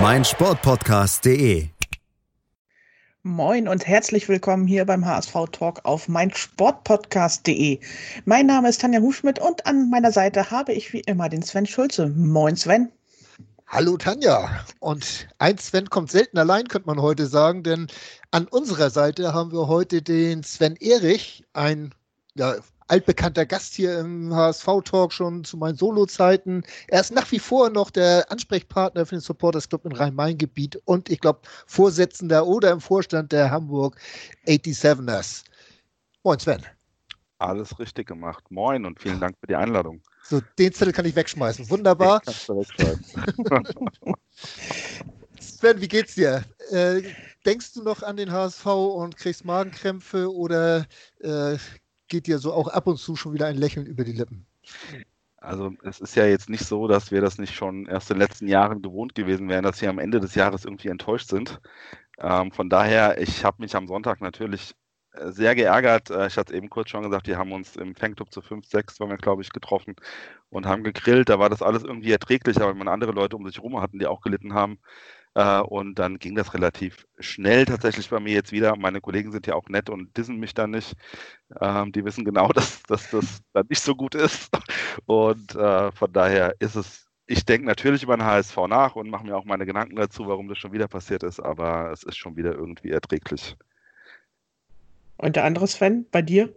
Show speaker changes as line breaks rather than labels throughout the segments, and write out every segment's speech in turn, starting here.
meinsportpodcast.de.
Moin und herzlich willkommen hier beim HSV Talk auf meinsportpodcast.de. Mein Name ist Tanja Hufschmidt und an meiner Seite habe ich wie immer den Sven Schulze. Moin Sven.
Hallo Tanja. Und ein Sven kommt selten allein, könnte man heute sagen, denn an unserer Seite haben wir heute den Sven Erich, ein ja, altbekannter Gast hier im HSV-Talk schon zu meinen Solo-Zeiten. Er ist nach wie vor noch der Ansprechpartner für den Supporters Club im Rhein-Main-Gebiet und ich glaube Vorsitzender oder im Vorstand der Hamburg 87ers. Moin Sven.
Alles richtig gemacht. Moin und vielen Dank für die Einladung.
So, den Zettel kann ich wegschmeißen. Wunderbar. Sven, wie geht's dir? Äh, denkst du noch an den HSV und kriegst Magenkrämpfe oder äh, geht dir so auch ab und zu schon wieder ein Lächeln über die Lippen.
Also es ist ja jetzt nicht so, dass wir das nicht schon erst in den letzten Jahren gewohnt gewesen wären, dass wir am Ende des Jahres irgendwie enttäuscht sind. Ähm, von daher, ich habe mich am Sonntag natürlich äh, sehr geärgert. Äh, ich hatte es eben kurz schon gesagt, wir haben uns im Fanclub zu 5, 6, waren wir, glaube ich, getroffen und haben gegrillt. Da war das alles irgendwie erträglich, aber wenn man andere Leute um sich herum hatten, die auch gelitten haben, und dann ging das relativ schnell tatsächlich bei mir jetzt wieder. Meine Kollegen sind ja auch nett und dissen mich dann nicht. Ähm, die wissen genau, dass, dass das dann nicht so gut ist. Und äh, von daher ist es, ich denke natürlich über den HSV nach und mache mir auch meine Gedanken dazu, warum das schon wieder passiert ist, aber es ist schon wieder irgendwie erträglich.
Und der andere Sven, bei dir?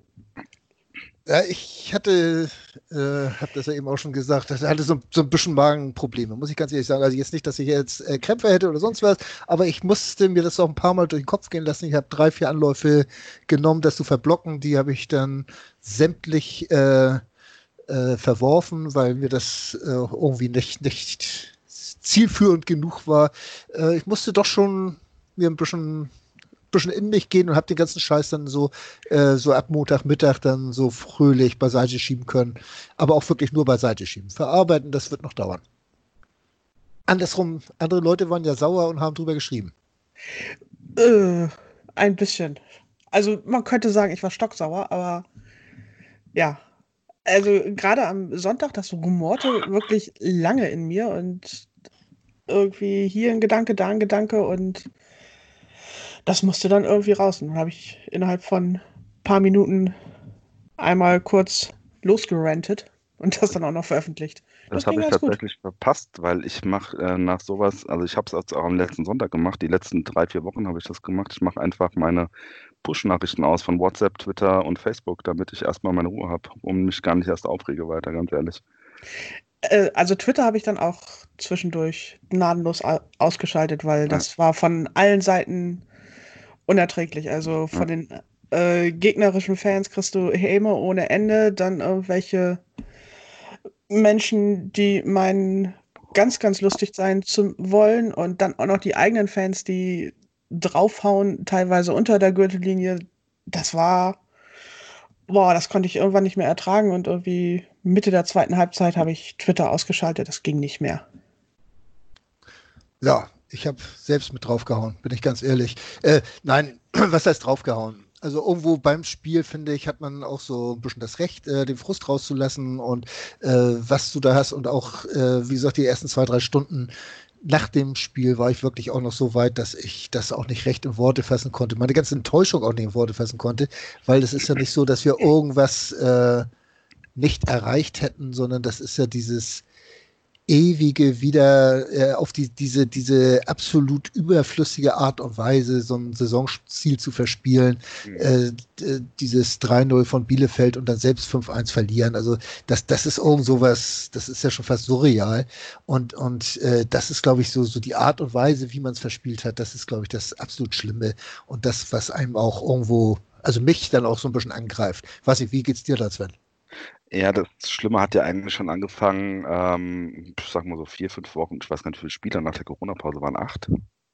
Ja, ich hatte, äh, habe das ja eben auch schon gesagt, hatte so, so ein bisschen Magenprobleme, muss ich ganz ehrlich sagen. Also jetzt nicht, dass ich jetzt äh, Krämpfe hätte oder sonst was, aber ich musste mir das auch ein paar Mal durch den Kopf gehen lassen. Ich habe drei, vier Anläufe genommen, das zu verblocken. Die habe ich dann sämtlich äh, äh, verworfen, weil mir das äh, irgendwie nicht, nicht zielführend genug war. Äh, ich musste doch schon mir ein bisschen bisschen in mich gehen und habe den ganzen Scheiß dann so, äh, so ab Montagmittag dann so fröhlich beiseite schieben können. Aber auch wirklich nur beiseite schieben. Verarbeiten, das wird noch dauern. Andersrum, andere Leute waren ja sauer und haben drüber geschrieben.
Äh, ein bisschen. Also man könnte sagen, ich war stocksauer, aber ja. Also gerade am Sonntag, das rumorte wirklich lange in mir und irgendwie hier ein Gedanke, da ein Gedanke und das musste dann irgendwie raus. Und dann habe ich innerhalb von ein paar Minuten einmal kurz losgerantet und das dann auch noch veröffentlicht.
Das, das habe ich tatsächlich gut. verpasst, weil ich mache äh, nach sowas, also ich habe es auch am letzten Sonntag gemacht, die letzten drei, vier Wochen habe ich das gemacht. Ich mache einfach meine Push-Nachrichten aus von WhatsApp, Twitter und Facebook, damit ich erstmal meine Ruhe habe und mich gar nicht erst aufrege weiter, ganz ehrlich.
Äh, also Twitter habe ich dann auch zwischendurch gnadenlos ausgeschaltet, weil das ja. war von allen Seiten unerträglich. Also von den äh, gegnerischen Fans kriegst du Häme ohne Ende, dann irgendwelche Menschen, die meinen, ganz, ganz lustig sein zu wollen und dann auch noch die eigenen Fans, die draufhauen, teilweise unter der Gürtellinie. Das war, boah, das konnte ich irgendwann nicht mehr ertragen und irgendwie Mitte der zweiten Halbzeit habe ich Twitter ausgeschaltet, das ging nicht mehr.
Ja, ich habe selbst mit draufgehauen, bin ich ganz ehrlich. Äh, nein, was heißt draufgehauen? Also irgendwo beim Spiel, finde ich, hat man auch so ein bisschen das Recht, äh, den Frust rauszulassen und äh, was du da hast und auch, äh, wie gesagt, die ersten zwei, drei Stunden nach dem Spiel war ich wirklich auch noch so weit, dass ich das auch nicht recht in Worte fassen konnte, meine ganze Enttäuschung auch nicht in Worte fassen konnte, weil es ist ja nicht so, dass wir irgendwas äh, nicht erreicht hätten, sondern das ist ja dieses ewige wieder äh, auf die, diese, diese absolut überflüssige Art und Weise, so ein Saisonziel zu verspielen, mhm. äh, dieses 3-0 von Bielefeld und dann selbst 5-1 verlieren. Also das, das ist irgend sowas, das ist ja schon fast surreal. Und, und äh, das ist, glaube ich, so, so die Art und Weise, wie man es verspielt hat, das ist, glaube ich, das absolut Schlimme und das, was einem auch irgendwo, also mich dann auch so ein bisschen angreift. Weiß ich, wie geht's dir da, Sven?
Ja, das Schlimme hat ja eigentlich schon angefangen, ähm, ich sag mal so vier, fünf Wochen, ich weiß gar nicht, wie viele Spieler nach der Corona-Pause waren, acht.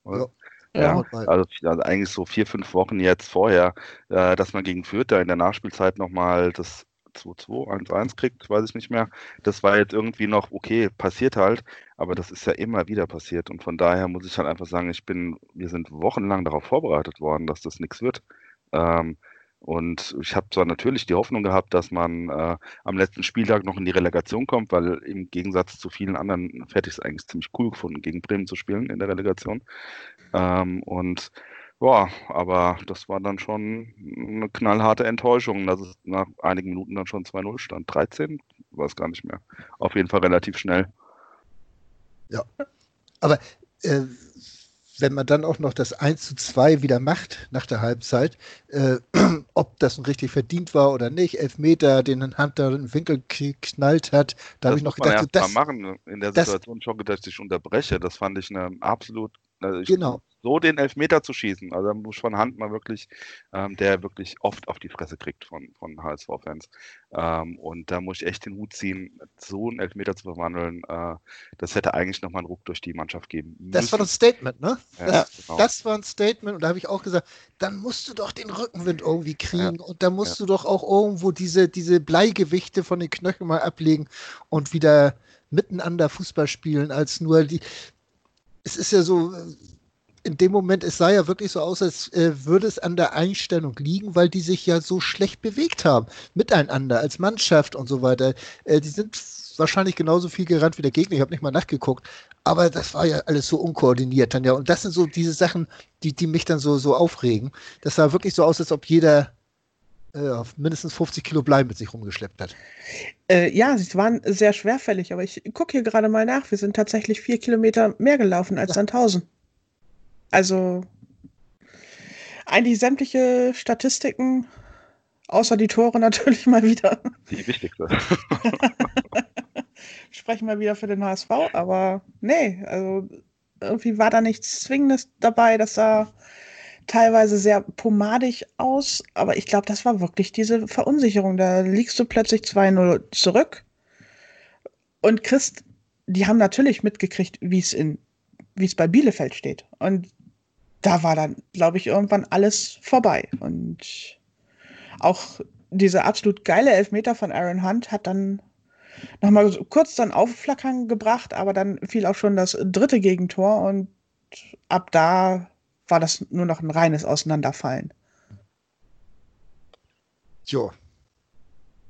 Ja.
Ja.
Also, also eigentlich so vier, fünf Wochen jetzt vorher, äh, dass man gegen Fürth da in der Nachspielzeit nochmal das 2-2, 1-1 kriegt, weiß ich nicht mehr. Das war jetzt irgendwie noch, okay, passiert halt, aber das ist ja immer wieder passiert. Und von daher muss ich halt einfach sagen, ich bin, wir sind wochenlang darauf vorbereitet worden, dass das nichts wird. Ähm, und ich habe zwar natürlich die Hoffnung gehabt, dass man äh, am letzten Spieltag noch in die Relegation kommt, weil im Gegensatz zu vielen anderen hätte ich es eigentlich ziemlich cool gefunden, gegen Bremen zu spielen in der Relegation. Ähm, und ja, aber das war dann schon eine knallharte Enttäuschung, dass es nach einigen Minuten dann schon 2-0 stand. 13? Weiß gar nicht mehr. Auf jeden Fall relativ schnell.
Ja. Aber äh, wenn man dann auch noch das 1 zu 2 wieder macht nach der Halbzeit, äh, ob das nun richtig verdient war oder nicht, Elfmeter, den Hunter in den Winkel geknallt hat, da habe ich noch gedacht,
das machen in der Situation das, schon gedacht, dass ich unterbreche. Das fand ich eine absolut also ich,
genau
so den Elfmeter zu schießen. Also da muss von Hand mal wirklich, ähm, der wirklich oft auf die Fresse kriegt von, von HSV-Fans. Ähm, und da muss ich echt den Hut ziehen, so einen Elfmeter zu verwandeln. Äh, das hätte eigentlich nochmal einen Ruck durch die Mannschaft geben müssen.
Das war ein Statement, ne?
Ja,
das,
genau.
das, war ein Statement und da habe ich auch gesagt, dann musst du doch den Rückenwind irgendwie kriegen
Ja.
und da musst
Ja.
du doch auch irgendwo diese, diese Bleigewichte von den Knöcheln mal ablegen und wieder miteinander Fußball spielen, als nur die. Es ist ja so, in dem Moment, es sah ja wirklich so aus, als äh, würde es an der Einstellung liegen, weil die sich ja so schlecht bewegt haben, miteinander, als Mannschaft und so weiter. Äh, die sind wahrscheinlich genauso viel gerannt wie der Gegner, ich habe nicht mal nachgeguckt, aber das war ja alles so unkoordiniert dann ja. Und das sind so diese Sachen, die, die mich dann so, so aufregen. Das sah wirklich so aus, als ob jeder äh, auf mindestens 50 Kilo Blei mit sich rumgeschleppt hat.
Äh, ja, sie waren sehr schwerfällig, aber ich gucke hier gerade mal nach. Wir sind tatsächlich vier Kilometer mehr gelaufen als Sandhausen. Also eigentlich sämtliche Statistiken, außer die Tore natürlich mal wieder,
Die wichtigste.
sprechen wir wieder für den HSV, aber nee, also irgendwie war da nichts Zwingendes dabei, das sah teilweise sehr pomadig aus, aber ich glaube, das war wirklich diese Verunsicherung. Da liegst du plötzlich 2-0 zurück und kriegst, die haben natürlich mitgekriegt, wie es in, wie es bei Bielefeld steht. Und da war dann, glaube ich, irgendwann alles vorbei. Und auch diese absolut geile Elfmeter von Aaron Hunt hat dann nochmal so kurz dann aufflackern gebracht, aber dann fiel auch schon das dritte Gegentor und ab da war das nur noch ein reines Auseinanderfallen.
Tja.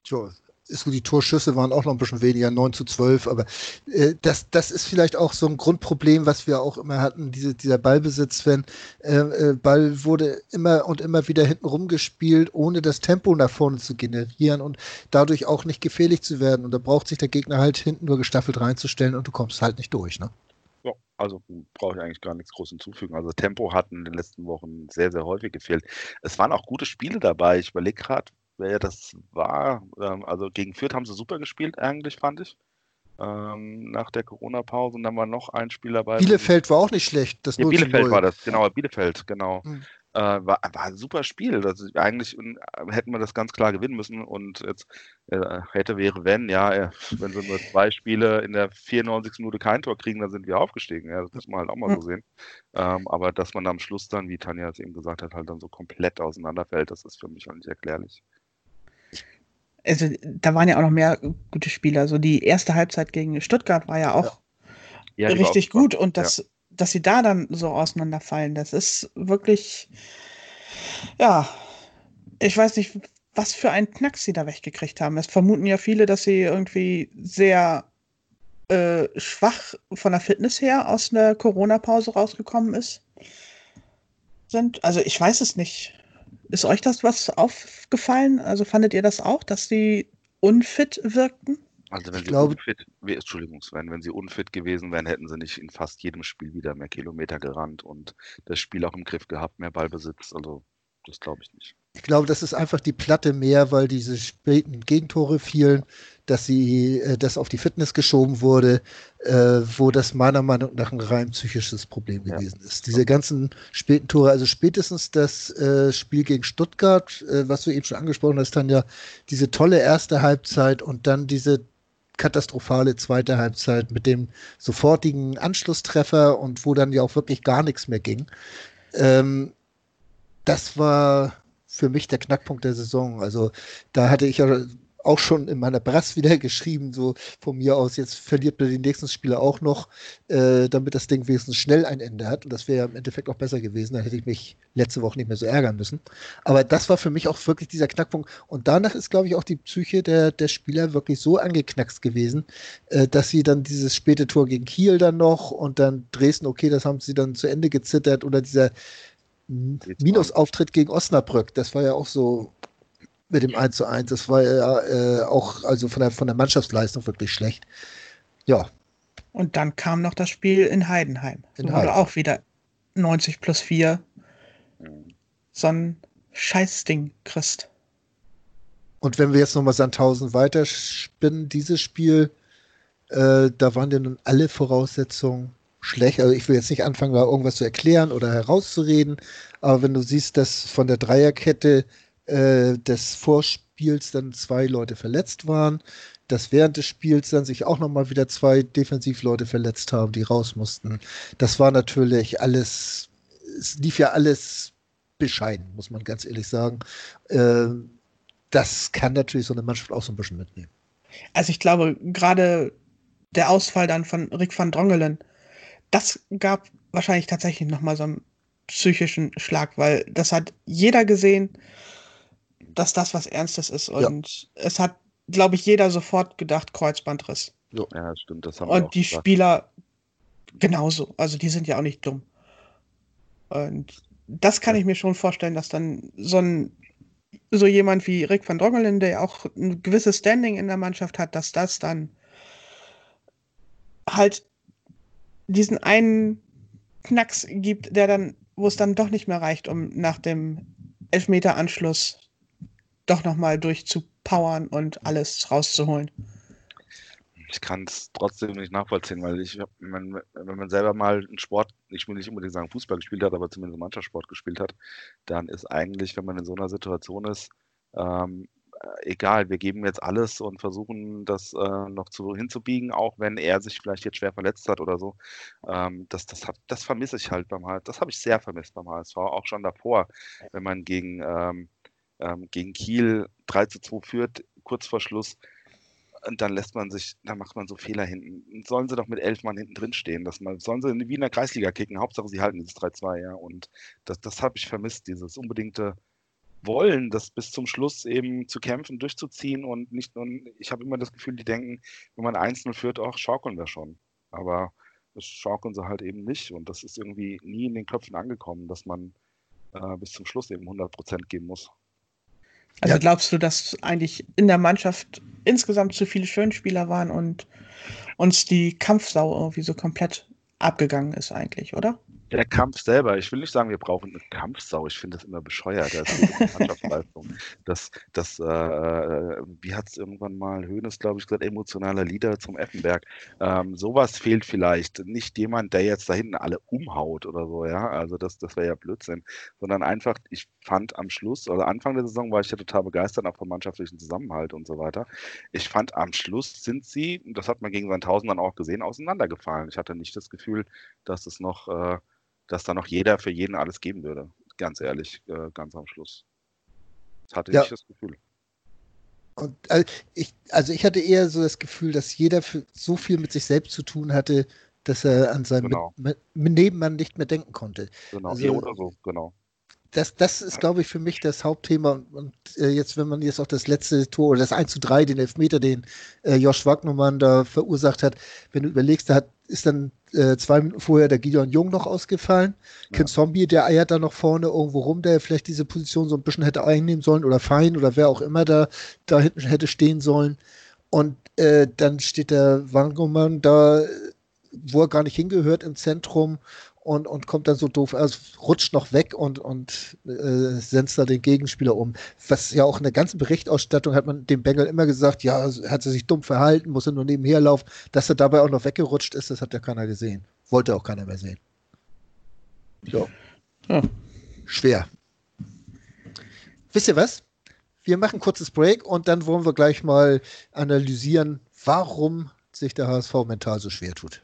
Tja. Gut, die Torschüsse waren auch noch ein bisschen weniger, 9 zu 12, aber äh, das, das ist vielleicht auch so ein Grundproblem, was wir auch immer hatten, diese, dieser Ballbesitz, wenn äh, äh, Ball wurde immer und immer wieder hinten rumgespielt, ohne das Tempo nach vorne zu generieren und dadurch auch nicht gefährlich zu werden. Und da braucht sich der Gegner halt hinten nur gestaffelt reinzustellen und du kommst halt nicht durch, ne?
Ja, also brauche ich eigentlich gar nichts groß hinzufügen. Also Tempo hat in den letzten Wochen sehr, sehr häufig gefehlt. Es waren auch gute Spiele dabei. Ich überlege gerade, wer das war. Ähm, also gegen Fürth haben sie super gespielt, eigentlich, fand ich. Ähm, nach der Corona-Pause. Und dann war noch ein Spiel dabei.
Bielefeld war auch nicht schlecht. Das
Ja,
0 zu
Bielefeld
0.
war das, genau, Bielefeld, genau.
Hm.
Äh, war, war ein super Spiel. Das eigentlich äh, hätten wir das ganz klar gewinnen müssen. Und jetzt äh, hätte, wäre, wenn, ja, äh, wenn sie nur zwei Spiele in der 94. Minute kein Tor kriegen, dann sind wir aufgestiegen. Ja, das muss man halt auch mal so sehen. Ähm, aber dass man am Schluss dann, wie Tanja es eben gesagt hat, halt dann so komplett auseinanderfällt, das ist für mich halt nicht erklärlich.
Also da waren ja auch noch mehr gute Spieler. Also die erste Halbzeit gegen Stuttgart war ja auch
Ja, war
richtig gut und das, dass sie da dann so auseinanderfallen, das ist wirklich, ja, ich weiß nicht, was für einen Knacks sie da weggekriegt haben. Es vermuten ja viele, dass sie irgendwie sehr äh, schwach von der Fitness her aus der Corona-Pause rausgekommen ist. Sind. Also ich weiß es nicht. Ist euch das was aufgefallen? Also fandet ihr das auch, dass sie unfit wirkten?
Also wenn
Ich
sie
glaube-
unfit, wie- Entschuldigung Sven, wenn sie unfit gewesen wären, hätten sie nicht in fast jedem Spiel wieder mehr Kilometer gerannt und das Spiel auch im Griff gehabt, mehr Ballbesitz. Also das glaube ich nicht.
Ich glaube, das ist einfach die Platte mehr, weil diese späten Gegentore fielen, dass sie, äh, das auf die Fitness geschoben wurde, äh, wo das meiner Meinung nach ein rein psychisches Problem
Ja.
gewesen ist. Diese ganzen späten Tore, also spätestens das äh, Spiel gegen Stuttgart, äh, was du eben schon angesprochen hast, Tanja, diese tolle erste Halbzeit und dann diese katastrophale zweite Halbzeit mit dem sofortigen Anschlusstreffer und wo dann ja auch wirklich gar nichts mehr ging. Ähm, das war für mich der Knackpunkt der Saison. Also da hatte ich ja auch schon in meiner Brass wieder geschrieben, so von mir aus, jetzt verliert man die nächsten Spiele auch noch, äh, damit das Ding wenigstens schnell ein Ende hat. Und das wäre im Endeffekt auch besser gewesen. Dann hätte ich mich letzte Woche nicht mehr so ärgern müssen. Aber das war für mich auch wirklich dieser Knackpunkt. Und danach ist, glaube ich, auch die Psyche der, der Spieler wirklich so angeknackst gewesen, äh, dass sie dann dieses späte Tor gegen Kiel dann noch und dann Dresden, okay, das haben sie dann zu Ende gezittert oder dieser Minusauftritt gegen Osnabrück, das war ja auch so mit dem 1 zu 1. Das war ja äh, auch also von der, von der Mannschaftsleistung wirklich schlecht. Ja.
Und dann kam noch das Spiel in Heidenheim. In Heidenheim. auch wieder 90 plus 4. So ein Scheißding kriegst.
Und wenn wir jetzt nochmal Sandhausen weiterspinnen, dieses Spiel, äh, da waren ja nun alle Voraussetzungen schlecht. Also ich will jetzt nicht anfangen, da irgendwas zu erklären oder herauszureden, aber wenn du siehst, dass von der Dreierkette äh, des Vorspiels dann zwei Leute verletzt waren, dass während des Spiels dann sich auch nochmal wieder zwei Defensivleute verletzt haben, die raus mussten. Das war natürlich alles, es lief ja alles bescheiden, muss man ganz ehrlich sagen. Äh, das kann natürlich so eine Mannschaft auch so ein bisschen mitnehmen.
Also ich glaube, gerade der Ausfall dann von Rick van Drongelen, das gab wahrscheinlich tatsächlich nochmal so einen psychischen Schlag, weil das hat jeder gesehen dass das was Ernstes ist. Und ja. es hat, glaube ich, jeder sofort gedacht, Kreuzbandriss.
Ja, stimmt. Das
haben Und die gesagt. Spieler genauso. Also die sind ja auch nicht dumm. Und das kann ja. ich mir schon vorstellen, dass dann so ein so jemand wie Rick van Drongelen, der ja auch ein gewisses Standing in der Mannschaft hat, dass das dann halt diesen einen Knacks gibt, der dann, wo es dann doch nicht mehr reicht, um nach dem Elfmeter-Anschluss doch nochmal durchzupowern und alles rauszuholen.
Ich kann es trotzdem nicht nachvollziehen, weil ich, wenn, wenn man selber mal einen Sport, ich will nicht unbedingt sagen Fußball gespielt hat, aber zumindest Mannschaftssport gespielt hat, dann ist eigentlich, wenn man in so einer Situation ist, ähm, egal, wir geben jetzt alles und versuchen das äh, noch zu, hinzubiegen, auch wenn er sich vielleicht jetzt schwer verletzt hat oder so. Ähm, das, das, das vermisse ich halt beim HSV. Das habe ich sehr vermisst beim HSV, auch schon davor, wenn man gegen ähm, ähm, gegen Kiel 3 zu 2 führt, kurz vor Schluss. Und dann lässt man sich, dann macht man so Fehler hinten. Sollen sie doch mit elf Mann hinten drin stehen. Dass man, sollen sie wie in der Kreisliga kicken. Hauptsache, sie halten dieses 3-2, ja. Und das, das habe ich vermisst, dieses unbedingte Wollen, das bis zum Schluss eben zu kämpfen, durchzuziehen und nicht nur, ich habe immer das Gefühl, die denken, wenn man 1-0 führt, auch schaukeln wir schon. Aber das schaukeln sie halt eben nicht. Und das ist irgendwie nie in den Köpfen angekommen, dass man äh, bis zum Schluss eben 100 Prozent geben muss.
Also ja. glaubst du, dass eigentlich in der Mannschaft insgesamt zu viele Schönspieler waren und uns die Kampfsau irgendwie so komplett abgegangen ist eigentlich, oder?
Der Kampf selber, ich will nicht sagen, wir brauchen eine Kampfsau, ich finde das immer bescheuert, das Mannschaftsleistung. Das, das, äh, wie hat es irgendwann mal Höhnes, glaube ich, gesagt, emotionaler Leader zum Effenberg. Ähm, sowas fehlt vielleicht. Nicht jemand, der jetzt da hinten alle umhaut oder so, ja. Also das, das wäre ja Blödsinn. Sondern einfach, ich fand am Schluss, also Anfang der Saison war ich ja total begeistert, auch vom mannschaftlichen Zusammenhalt und so weiter. Ich fand am Schluss sind sie, das hat man gegen Sandhausen dann auch gesehen, auseinandergefallen. Ich hatte nicht das Gefühl, dass es noch äh, dass da noch jeder für jeden alles geben würde. Ganz ehrlich, äh, ganz am Schluss. Das hatte ja. ich das Gefühl.
Und, also, ich, also ich hatte eher so das Gefühl, dass jeder so viel mit sich selbst zu tun hatte, dass er an seinem genau. Nebenmann nicht mehr denken konnte.
Genau, also, ja, oder so, genau
das, das ist, glaube ich, für mich das Hauptthema. Und, und äh, jetzt, wenn man jetzt auch das letzte Tor oder das 1 zu 3, den Elfmeter, den äh, Josh Wagnermann da verursacht hat, wenn du überlegst, da hat, ist dann äh, zwei Minuten vorher der Gideon Jung noch ausgefallen. Ja. Ken Zombie, der eiert da noch vorne irgendwo rum, der vielleicht diese Position so ein bisschen hätte einnehmen sollen oder Fein oder wer auch immer da, da hinten hätte stehen sollen. Und äh, dann steht der Wangoman da, wo er gar nicht hingehört, im Zentrum und, und kommt dann so doof, also rutscht noch weg und, und äh, senzt da den Gegenspieler um. Was ja auch in der ganzen Berichtausstattung hat man dem Bengel immer gesagt, ja, hat er sich dumm verhalten, muss er nur nebenher laufen. Dass er dabei auch noch weggerutscht ist, das hat ja keiner gesehen. Wollte auch keiner mehr sehen. So. Ja. Schwer. Wisst ihr was? Wir machen ein kurzes Break und dann wollen wir gleich mal analysieren, warum sich der HSV mental so schwer tut.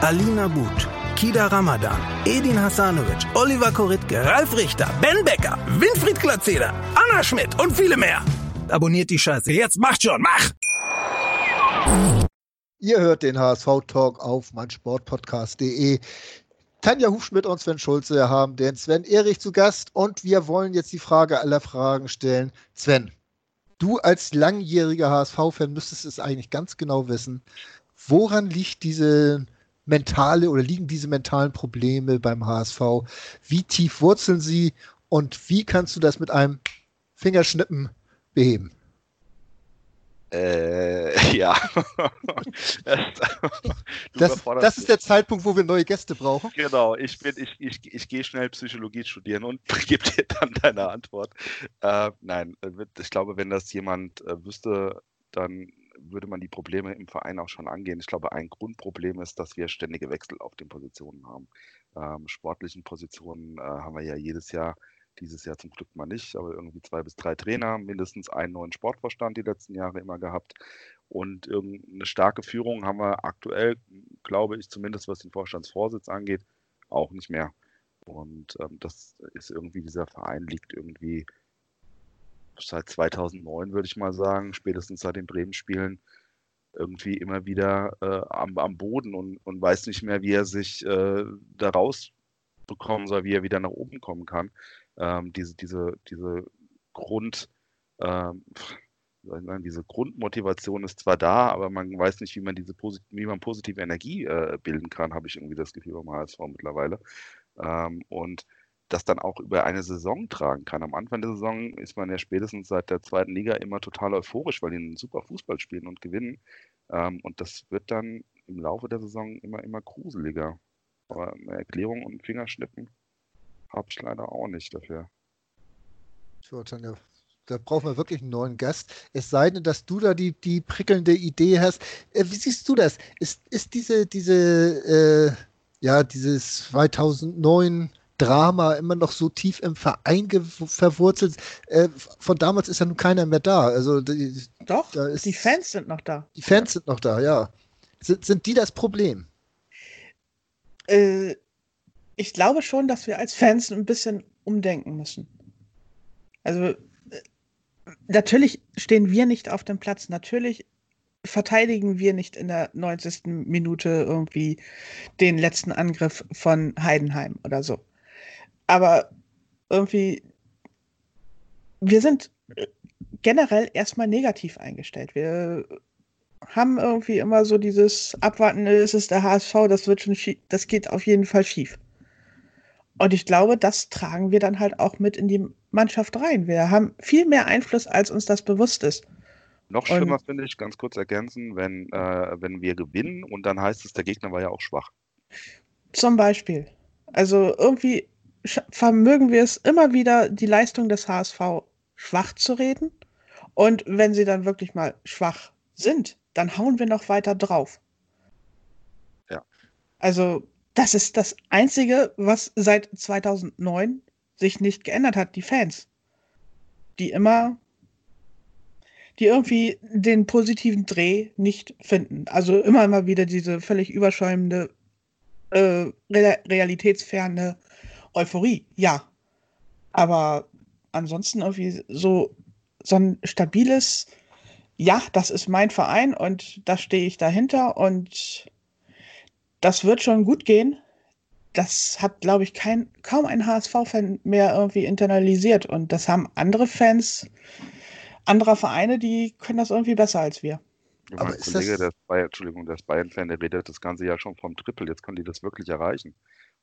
Alina But, Kida Ramadan, Edin Hasanovic, Oliver Koritke, Ralf Richter, Ben Becker, Winfried Glatzeder, Anna Schmidt und viele mehr. Abonniert die Scheiße. Jetzt macht schon, mach!
Ihr hört den HSV-Talk auf meinsportpodcast.de. Tanja Hufschmidt und Sven Schulze haben den Sven Erich zu Gast und wir wollen jetzt die Frage aller Fragen stellen. Sven, du als langjähriger HSV-Fan müsstest es eigentlich ganz genau wissen. Woran liegt diese mentale oder liegen diese mentalen Probleme beim HSV? Wie tief wurzeln sie und wie kannst du das mit einem Fingerschnippen beheben?
Äh, ja.
das, das ist der Zeitpunkt, wo wir neue Gäste brauchen.
Genau, ich bin, ich, ich, ich gehe schnell Psychologie studieren und gebe dir dann deine Antwort. Äh, nein, äh, ich glaube, wenn das jemand äh, wüsste, dann würde man die Probleme im Verein auch schon angehen. Ich glaube, ein Grundproblem ist, dass wir ständige Wechsel auf den Positionen haben. Ähm, sportlichen Positionen äh, haben wir ja jedes Jahr, dieses Jahr zum Glück mal nicht, aber irgendwie zwei bis drei Trainer, mindestens einen neuen Sportvorstand die letzten Jahre immer gehabt. Und irgendeine starke Führung haben wir aktuell, glaube ich, zumindest was den Vorstandsvorsitz angeht, auch nicht mehr. Und ähm, das ist irgendwie, dieser Verein liegt irgendwie seit 2009, würde ich mal sagen, spätestens seit den Bremen-Spielen, irgendwie immer wieder äh, am, am, Boden und, und weiß nicht mehr, wie er sich äh, da rausbekommen soll, wie er wieder nach oben kommen kann. Ähm, diese, diese, diese Grund, ähm, diese Grundmotivation ist zwar da, aber man weiß nicht, wie man diese wie man positive Energie äh, bilden kann, habe ich irgendwie das Gefühl beim HSV mittlerweile. Ähm, und das dann auch über eine Saison tragen kann. Am Anfang der Saison ist man ja spätestens seit der zweiten Liga immer total euphorisch, weil die einen super Fußball spielen und gewinnen. Ähm, und das wird dann im Laufe der Saison immer, immer gruseliger. Aber eine Erklärung und Fingerschnippen habe ich leider auch nicht dafür.
So, Tanja, da brauchen wir wirklich einen neuen Gast. Es sei denn, dass du da die, die prickelnde Idee hast. Äh, wie siehst du das? Ist, ist diese, diese, äh, ja, dieses 2009 Drama immer noch so tief im Verein verwurzelt. Äh, von damals ist ja nun keiner mehr da. Also die,
Doch, ist, die Fans sind noch da.
Die Fans sind noch da, ja. Sind, sind die das Problem?
Äh, ich glaube schon, dass wir als Fans ein bisschen umdenken müssen. Also äh, natürlich stehen wir nicht auf dem Platz. Natürlich verteidigen wir nicht in der 90. Minute irgendwie den letzten Angriff von Heidenheim oder so aber irgendwie, wir sind generell erstmal negativ eingestellt. Wir haben irgendwie immer so dieses Abwarten, es ist der HSV, das wird schon schief, das geht auf jeden Fall schief. Und ich glaube, das tragen wir dann halt auch mit in die Mannschaft rein. Wir haben viel mehr Einfluss, als uns das bewusst ist.
Noch schlimmer finde ich, ganz kurz ergänzen, wenn, äh, wenn wir gewinnen und dann heißt es, der Gegner war ja auch schwach.
Zum Beispiel. Also irgendwie vermögen wir es immer wieder, die Leistung des HSV schwach zu reden. Und wenn sie dann wirklich mal schwach sind, dann hauen wir noch weiter drauf.
Ja.
Also, das ist das Einzige, was seit 2009 sich nicht geändert hat, die Fans. Die immer, die irgendwie den positiven Dreh nicht finden. Also immer mal wieder diese völlig überschäumende, äh, realitätsferne Euphorie, ja. Aber ansonsten irgendwie so, so ein stabiles ja, das ist mein Verein und da stehe ich dahinter und das wird schon gut gehen. Das hat, glaube ich, kein, kaum ein HSV-Fan mehr irgendwie internalisiert. Und das haben andere Fans anderer Vereine, die können das irgendwie besser als wir.
Aber mein Kollege, der ist Bayern, Entschuldigung, der ist Bayern-Fan, der redet das ganze Jahr schon vom Triple. Jetzt können die das wirklich erreichen.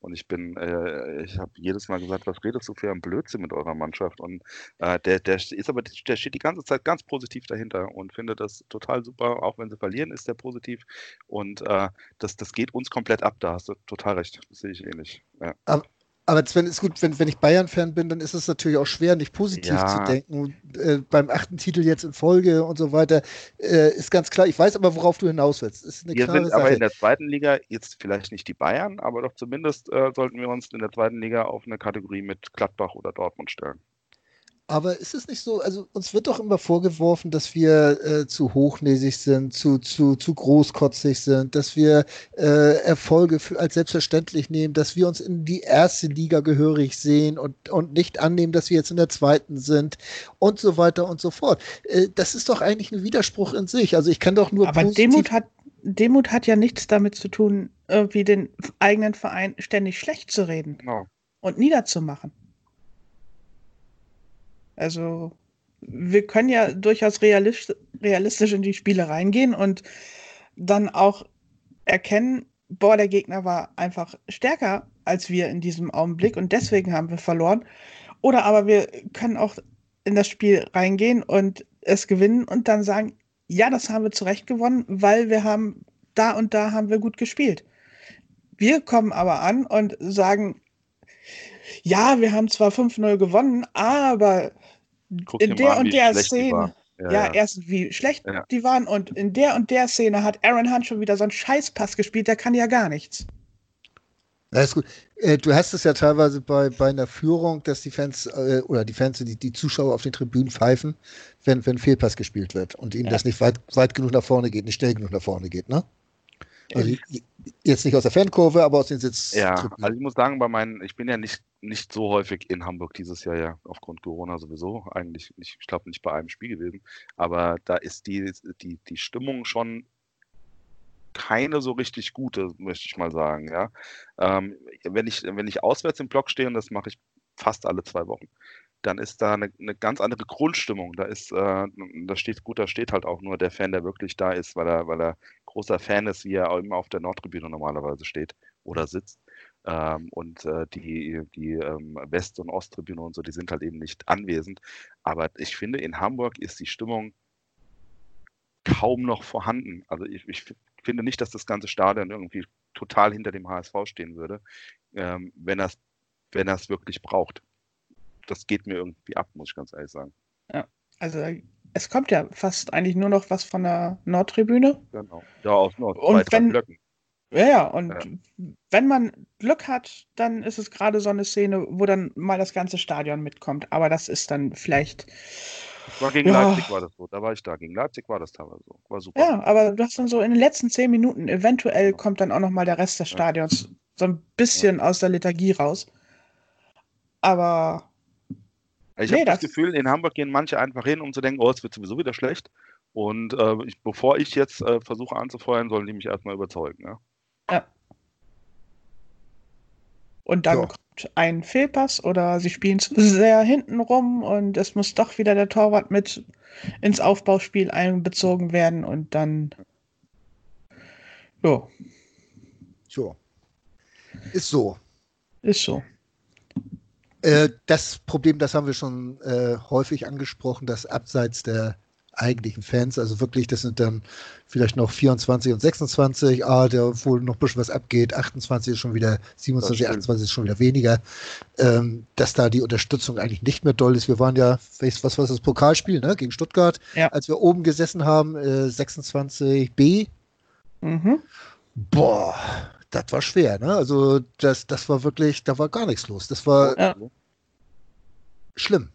Und ich bin, äh, ich habe jedes Mal gesagt, was redest du für ein Blödsinn mit eurer Mannschaft? Und äh, der, der ist aber, der steht die ganze Zeit ganz positiv dahinter und findet das total super. Auch wenn sie verlieren, ist der positiv. Und äh, das, das geht uns komplett ab. Da hast du total recht. Das sehe ich ähnlich. Ja.
Aber, aber Sven, ist gut, wenn, wenn ich Bayern-Fan bin, dann ist es natürlich auch schwer, nicht positiv ja. zu denken. Äh, beim achten Titel jetzt in Folge und so weiter äh, ist ganz klar. Ich weiß aber, worauf du hinaus willst. Ist
eine wir sind Sache. aber in der zweiten Liga jetzt vielleicht nicht die Bayern, aber doch zumindest äh, sollten wir uns in der zweiten Liga auf eine Kategorie mit Gladbach oder Dortmund stellen.
Aber ist es nicht so, also uns wird doch immer vorgeworfen, dass wir äh, zu hochnäsig sind, zu, zu, zu großkotzig sind, dass wir äh, Erfolge für, als selbstverständlich nehmen, dass wir uns in die erste Liga gehörig sehen und, und nicht annehmen, dass wir jetzt in der zweiten sind und so weiter und so fort. Äh, das ist doch eigentlich ein Widerspruch in sich. Also ich kann doch nur.
Aber Demut hat, Demut hat ja nichts damit zu tun, irgendwie den eigenen Verein ständig schlecht zu reden no. und niederzumachen. Also wir können ja durchaus realistisch in die Spiele reingehen und dann auch erkennen, boah, der Gegner war einfach stärker als wir in diesem Augenblick und deswegen haben wir verloren. Oder aber wir können auch in das Spiel reingehen und es gewinnen und dann sagen, ja, das haben wir zurecht gewonnen, weil wir haben da und da haben wir gut gespielt. Wir kommen aber an und sagen, ja, wir haben zwar 5-0 gewonnen, aber Guck in der an, und der Szene. Ja, ja, erstens, wie schlecht ja. die waren und in der und der Szene hat Aaron Hunt schon wieder so einen Scheißpass gespielt, der kann ja gar nichts.
Das ist gut. Äh, du hast es ja teilweise bei, bei einer Führung, dass die Fans äh, oder die Fans, die, die Zuschauer auf den Tribünen pfeifen, wenn, wenn Fehlpass gespielt wird und ihnen ja. das nicht weit, weit genug nach vorne geht, nicht schnell genug nach vorne geht, ne? Also jetzt nicht aus der Fankurve, aber aus den Sitz.
Ja, also ich muss sagen, bei meinen, ich bin ja nicht, nicht so häufig in Hamburg dieses Jahr ja aufgrund Corona sowieso. Eigentlich, ich glaube nicht bei einem Spiel gewesen. Aber da ist die, die, die Stimmung schon keine so richtig gute, möchte ich mal sagen. Ja, ähm, wenn ich wenn ich auswärts im Block stehe und das mache ich fast alle zwei Wochen, dann ist da eine, eine ganz andere Grundstimmung. Da ist, äh, da steht gut, da steht halt auch nur der Fan, der wirklich da ist, weil er, weil er großer Fan ist, wie er immer auf der Nordtribüne normalerweise steht oder sitzt. Ähm, und äh, die, die ähm, West- und Osttribüne und so, die sind halt eben nicht anwesend. Aber ich finde, in Hamburg ist die Stimmung kaum noch vorhanden. Also ich, ich finde nicht, dass das ganze Stadion irgendwie total hinter dem HSV stehen würde, ähm, wenn er es wenn wirklich braucht das geht mir irgendwie ab, muss ich ganz ehrlich sagen.
Ja, also es kommt ja fast eigentlich nur noch was von der Nordtribüne.
Genau. Ja, aus Nord.
Und wenn, Blöcken. Ja, ja, und ja. wenn man Glück hat, dann ist es gerade so eine Szene, wo dann mal das ganze Stadion mitkommt. Aber das ist dann vielleicht.
War gegen ja. Leipzig war das so, da war ich da. Gegen Leipzig war das teilweise so. War super.
Ja, aber du hast dann so in den letzten zehn Minuten, eventuell kommt dann auch noch mal der Rest des Stadions so ein bisschen aus der Lethargie raus. Aber
ich nee, habe das, das Gefühl, in Hamburg gehen manche einfach hin, um zu denken, oh, es wird sowieso wieder schlecht. Und äh, ich, bevor ich jetzt äh, versuche anzufeuern, sollen die mich erstmal überzeugen. Ja. ja.
Und dann ja. kommt ein Fehlpass oder sie spielen zu sehr hinten rum und es muss doch wieder der Torwart mit ins Aufbauspiel einbezogen werden und dann. Ja.
So. Ist so.
Ist so.
Äh, das Problem, das haben wir schon äh, häufig angesprochen, dass abseits der eigentlichen Fans, also wirklich, das sind dann vielleicht noch 24 und 26, ah, der wohl noch ein bisschen was abgeht, 28 ist schon wieder, 27, 28 ist schon wieder weniger, ähm, dass da die Unterstützung eigentlich nicht mehr doll ist. Wir waren ja, was war das Pokalspiel, ne, gegen Stuttgart, ja. als wir oben gesessen haben, äh, 26b. Mhm. Boah, das war schwer, ne? Also das, das war wirklich, da war gar nichts los. Das war ja. schlimm.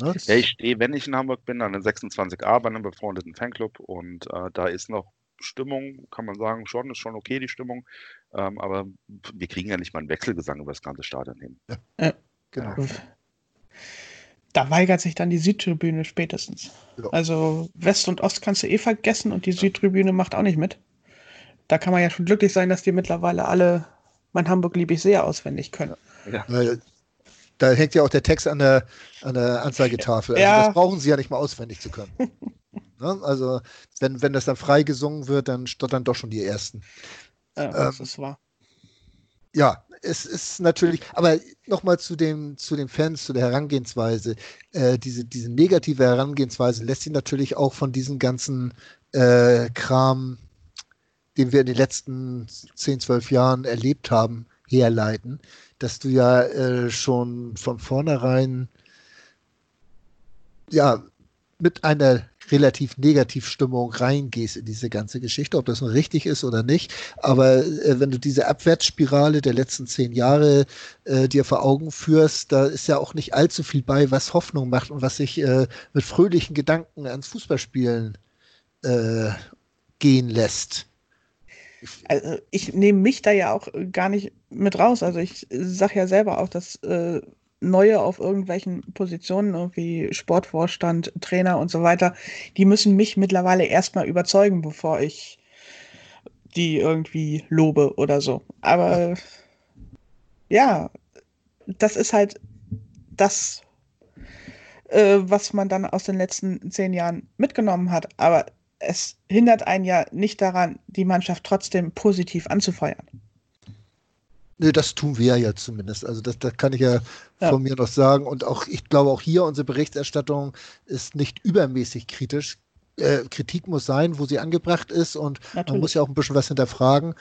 Ne? Ja, ich stehe, wenn ich in Hamburg bin, an den 26a bei einem befreundeten Fanclub und äh, da ist noch Stimmung, kann man sagen, schon, ist schon okay die Stimmung. Ähm, aber wir kriegen ja nicht mal einen Wechselgesang über das ganze Stadion hin.
Ja, genau.
da weigert sich dann die Südtribüne spätestens.
Ja.
Also West und Ost kannst du eh vergessen und die Südtribüne macht auch nicht mit. Da kann man ja schon glücklich sein, dass die mittlerweile alle mein Hamburg liebe ich sehr auswendig können.
Weil da hängt ja auch der Text an der, an der Anzeigetafel. Also
Ja.
das brauchen sie ja nicht mal auswendig zu können. ne? Also wenn, wenn das dann frei gesungen wird, dann stottern doch schon die Ersten.
Ja, das ist wahr.
Ja, es ist natürlich, aber nochmal zu dem, zu den Fans, zu der Herangehensweise. Äh, diese, diese negative Herangehensweise lässt sich natürlich auch von diesem ganzen äh, Kram, den wir in den letzten 10, 12 Jahren erlebt haben, herleiten, dass du ja äh, schon von vornherein ja mit einer relativ Negativstimmung reingehst in diese ganze Geschichte, ob das nun richtig ist oder nicht. Aber äh, wenn du diese Abwärtsspirale der letzten zehn Jahre äh, dir vor Augen führst, da ist ja auch nicht allzu viel bei, was Hoffnung macht und was sich äh, mit fröhlichen Gedanken ans Fußballspielen äh, gehen lässt.
Also ich nehme mich da ja auch gar nicht mit raus. Also ich sage ja selber auch, dass äh, Neue auf irgendwelchen Positionen, irgendwie Sportvorstand, Trainer und so weiter, die müssen mich mittlerweile erstmal überzeugen, bevor ich die irgendwie lobe oder so. Aber ja, das ist halt das, äh, was man dann aus den letzten zehn Jahren mitgenommen hat. Aber es hindert einen ja nicht daran, die Mannschaft trotzdem positiv anzufeuern.
Nee, das tun wir ja zumindest. Also das, das kann ich ja,
Ja.
von mir noch sagen. Und auch, ich glaube, auch hier unsere Berichterstattung ist nicht übermäßig kritisch. Äh, Kritik muss sein, wo sie angebracht ist und man
Natürlich.
muss ja auch ein bisschen was hinterfragen.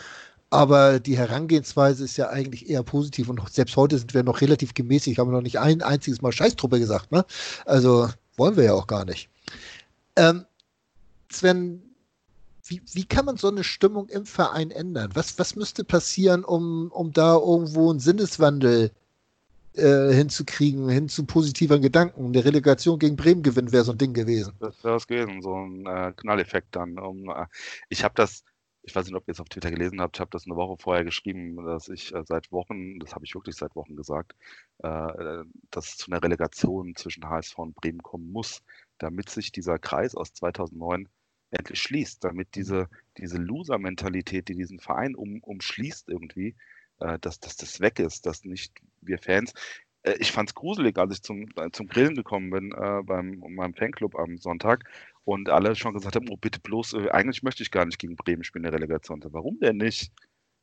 Aber die Herangehensweise ist ja eigentlich eher positiv und selbst heute sind wir noch relativ gemäßigt. Haben wir noch nicht ein einziges Mal Scheißtruppe gesagt, ne? Also wollen wir ja auch gar nicht. Ähm, Sven, wie, wie kann man so eine Stimmung im Verein ändern? Was, was müsste passieren, um, um da irgendwo einen Sinneswandel äh, hinzukriegen, hin zu positiveren Gedanken? Eine Relegation gegen Bremen gewinnen wäre so ein Ding gewesen.
Das wäre es gewesen, so ein äh, Knalleffekt dann. Um, äh, ich habe das, ich weiß nicht, ob ihr es auf Twitter gelesen habt, ich habe das eine Woche vorher geschrieben, dass ich äh, seit Wochen, das habe ich wirklich seit Wochen gesagt, äh, dass es zu einer Relegation zwischen HSV und Bremen kommen muss, damit sich dieser Kreis aus 2009 endlich schließt, damit diese, diese Loser-Mentalität, die diesen Verein um, umschließt irgendwie, äh, dass, dass das weg ist, dass nicht wir Fans, äh, ich fand es gruselig, als ich zum, äh, zum Grillen gekommen bin äh, beim meinem Fanclub am Sonntag und alle schon gesagt haben, oh bitte bloß, äh, eigentlich möchte ich gar nicht gegen Bremen spielen in der Relegation. Warum denn nicht?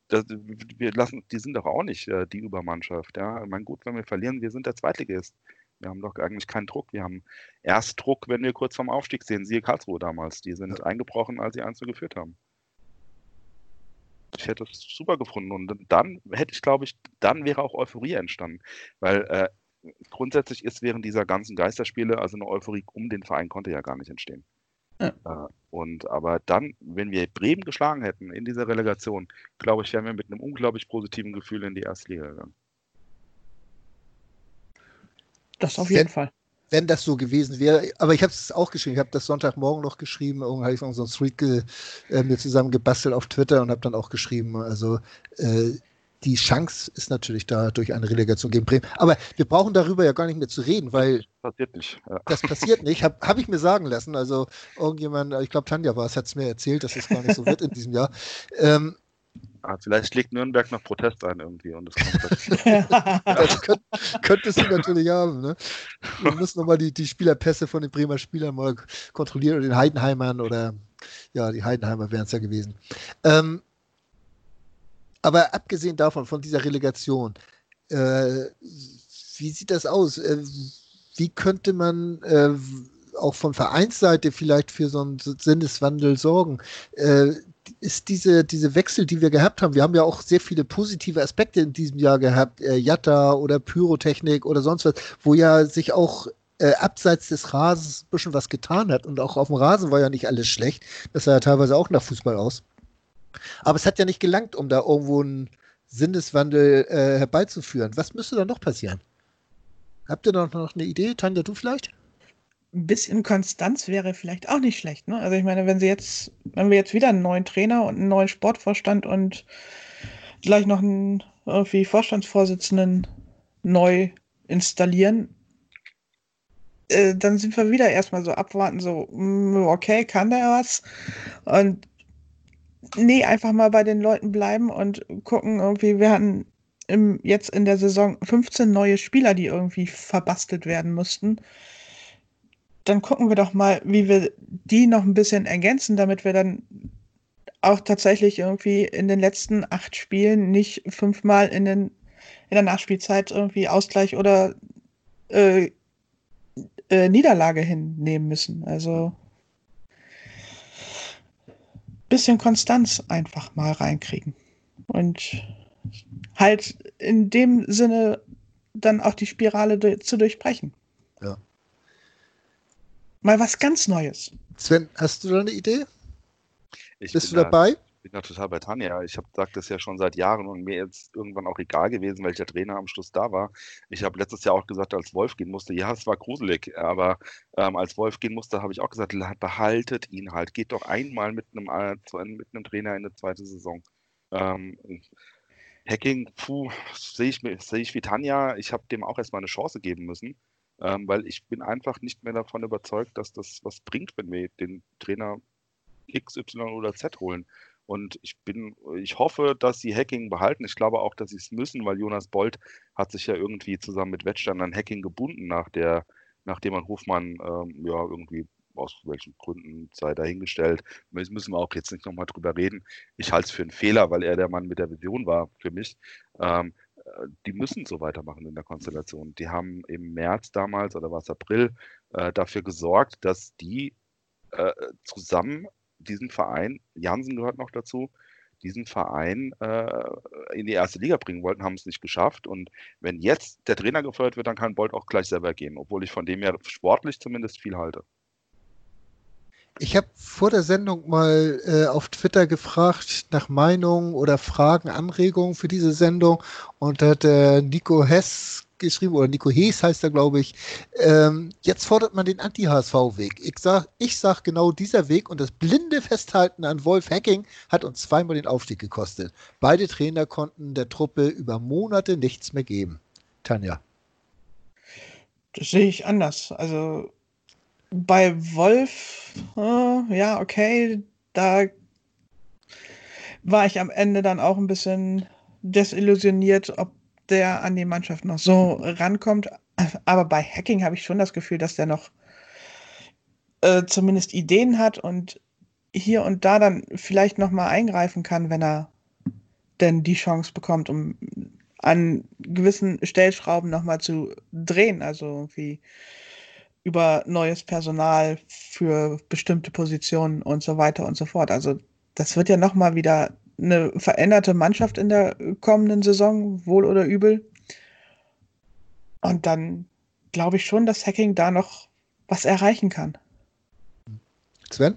Das, wir lassen, die sind doch auch nicht äh, die Übermannschaft. Ja, ich meine, gut, wenn wir verlieren, wir sind der Zweitligist. Wir haben doch eigentlich keinen Druck. Wir haben erst Druck, wenn wir kurz vorm Aufstieg sehen. Siehe Karlsruhe damals. Die sind eingebrochen, als sie 1 zu geführt haben. Ich hätte es super gefunden. Und dann hätte ich, glaube ich, dann wäre auch Euphorie entstanden. Weil äh, grundsätzlich ist während dieser ganzen Geisterspiele, also eine Euphorie um den Verein konnte ja gar nicht entstehen.
Ja.
Äh, und aber dann, wenn wir Bremen geschlagen hätten in dieser Relegation, glaube ich, wären wir mit einem unglaublich positiven Gefühl in die erste Liga gegangen.
Das auf
Wenn-
jeden Fall.
wenn das so gewesen wäre. Aber ich habe es auch geschrieben. Ich habe das Sonntagmorgen noch geschrieben. Irgendwann habe ich so ein Street ge, äh, mir zusammen gebastelt auf Twitter und habe dann auch geschrieben, also äh, die Chance ist natürlich da durch eine Relegation gegen Bremen. Aber wir brauchen darüber ja gar nicht mehr zu reden, weil
Passiert nicht. Ja.
das passiert nicht. Habe hab ich mir sagen lassen. Also irgendjemand, ich glaube Tanja war es, hat es mir erzählt, dass es gar nicht so wird in diesem Jahr. Ähm,
Ah, vielleicht legt Nürnberg noch Protest ein irgendwie und es kommt dann-
Das könnt, könntest du natürlich haben. Ne? Wir müssen nochmal die, die Spielerpässe von den Bremer Spielern mal kontrollieren oder den Heidenheimern oder ja, die Heidenheimer wären es ja gewesen. Ähm, aber abgesehen davon, von dieser Relegation, äh, wie sieht das aus? Äh, wie könnte man äh, auch von Vereinsseite vielleicht für so einen Sinneswandel sorgen? Ist diese, diese Wechsel, die wir gehabt haben, wir haben ja auch sehr viele positive Aspekte in diesem Jahr gehabt, äh, Jatta oder Pyrotechnik oder sonst was, wo ja sich auch äh, abseits des Rasens ein bisschen was getan hat und auch auf dem Rasen war ja nicht alles schlecht. Das sah ja teilweise auch nach Fußball aus. Aber es hat ja nicht gelangt, um da irgendwo einen Sinneswandel äh, herbeizuführen. Was müsste da noch passieren? Habt ihr da noch eine Idee? Tanja, du vielleicht?
Ein bisschen Konstanz wäre vielleicht auch nicht schlecht. Ne? Also ich meine, wenn sie jetzt, wenn wir jetzt wieder einen neuen Trainer und einen neuen Sportvorstand und gleich noch einen irgendwie Vorstandsvorsitzenden neu installieren, äh, dann sind wir wieder erstmal so abwarten, so, mm, okay, kann der was? Und nee, einfach mal bei den Leuten bleiben und gucken, irgendwie, wir hatten im, jetzt in der Saison 15 neue Spieler, die irgendwie verbastelt werden mussten. Dann gucken wir doch mal, wie wir die noch ein bisschen ergänzen, damit wir dann auch tatsächlich irgendwie in den letzten acht Spielen nicht fünfmal in, den, in der Nachspielzeit irgendwie Ausgleich oder äh, äh, Niederlage hinnehmen müssen. Also bisschen Konstanz einfach mal reinkriegen. Und halt in dem Sinne dann auch die Spirale zu durchbrechen. Mal was ganz Neues.
Sven, hast du da eine Idee?
Ich
Bist du
bin
dabei?
Da, bin da total bei Tanja. Ich habe sagt das ja schon seit Jahren und mir jetzt irgendwann auch egal gewesen, welcher Trainer am Schluss da war. Ich habe letztes Jahr auch gesagt, als Wolf gehen musste, ja, es war gruselig, aber ähm, als Wolf gehen musste, habe ich auch gesagt, behaltet ihn halt. Geht doch einmal mit einem, äh, mit einem Trainer in eine zweite Saison. Ähm, Hacking, puh, sehe ich, seh ich wie Tanja. Ich habe dem auch erstmal eine Chance geben müssen, ähm, weil ich bin einfach nicht mehr davon überzeugt, dass das was bringt, wenn wir den Trainer X, Y oder Z holen. Und ich bin, ich hoffe, dass sie Hacking behalten. Ich glaube auch, dass sie es müssen, weil Jonas Bolt hat sich ja irgendwie zusammen mit Wettstein an Hacking gebunden, nach der, nachdem man Hofmann ähm, ja irgendwie aus welchen Gründen sei dahingestellt. Das müssen wir auch jetzt nicht nochmal drüber reden. Ich halte es für einen Fehler, weil er der Mann mit der Vision war für mich. Ähm, äh, die müssen so weitermachen in der Konstellation. Die haben im März damals oder war es April äh, dafür gesorgt, dass die äh, zusammen diesen Verein, Jansen gehört noch dazu, diesen Verein äh, in die erste Liga bringen wollten, haben es nicht geschafft. Und wenn jetzt der Trainer gefeuert wird, dann kann Bolt auch gleich selber gehen, obwohl ich von dem ja sportlich zumindest viel halte.
Ich habe vor der Sendung mal äh, auf Twitter gefragt nach Meinungen oder Fragen, Anregungen für diese Sendung und da hat äh, Nico Hess geschrieben, oder Nico Hees heißt er, glaube ich, ähm, jetzt fordert man den Anti-HSV-Weg. Ich sage ich sag genau dieser Weg und das blinde Festhalten an Wolf Hacking hat uns zweimal den Aufstieg gekostet. Beide Trainer konnten der Truppe über Monate nichts mehr geben. Tanja.
Das sehe ich anders. Also bei Wolf, äh, ja, okay, da war ich am Ende dann auch ein bisschen desillusioniert, ob der an die Mannschaft noch so rankommt. Aber bei Hacking habe ich schon das Gefühl, dass der noch äh, zumindest Ideen hat und hier und da dann vielleicht noch mal eingreifen kann, wenn er denn die Chance bekommt, um an gewissen Stellschrauben noch mal zu drehen. Also irgendwie über neues Personal für bestimmte Positionen und so weiter und so fort. Also das wird ja noch mal wieder eine veränderte Mannschaft in der kommenden Saison, wohl oder übel. Und dann glaube ich schon, dass Hacking da noch was erreichen kann.
Sven?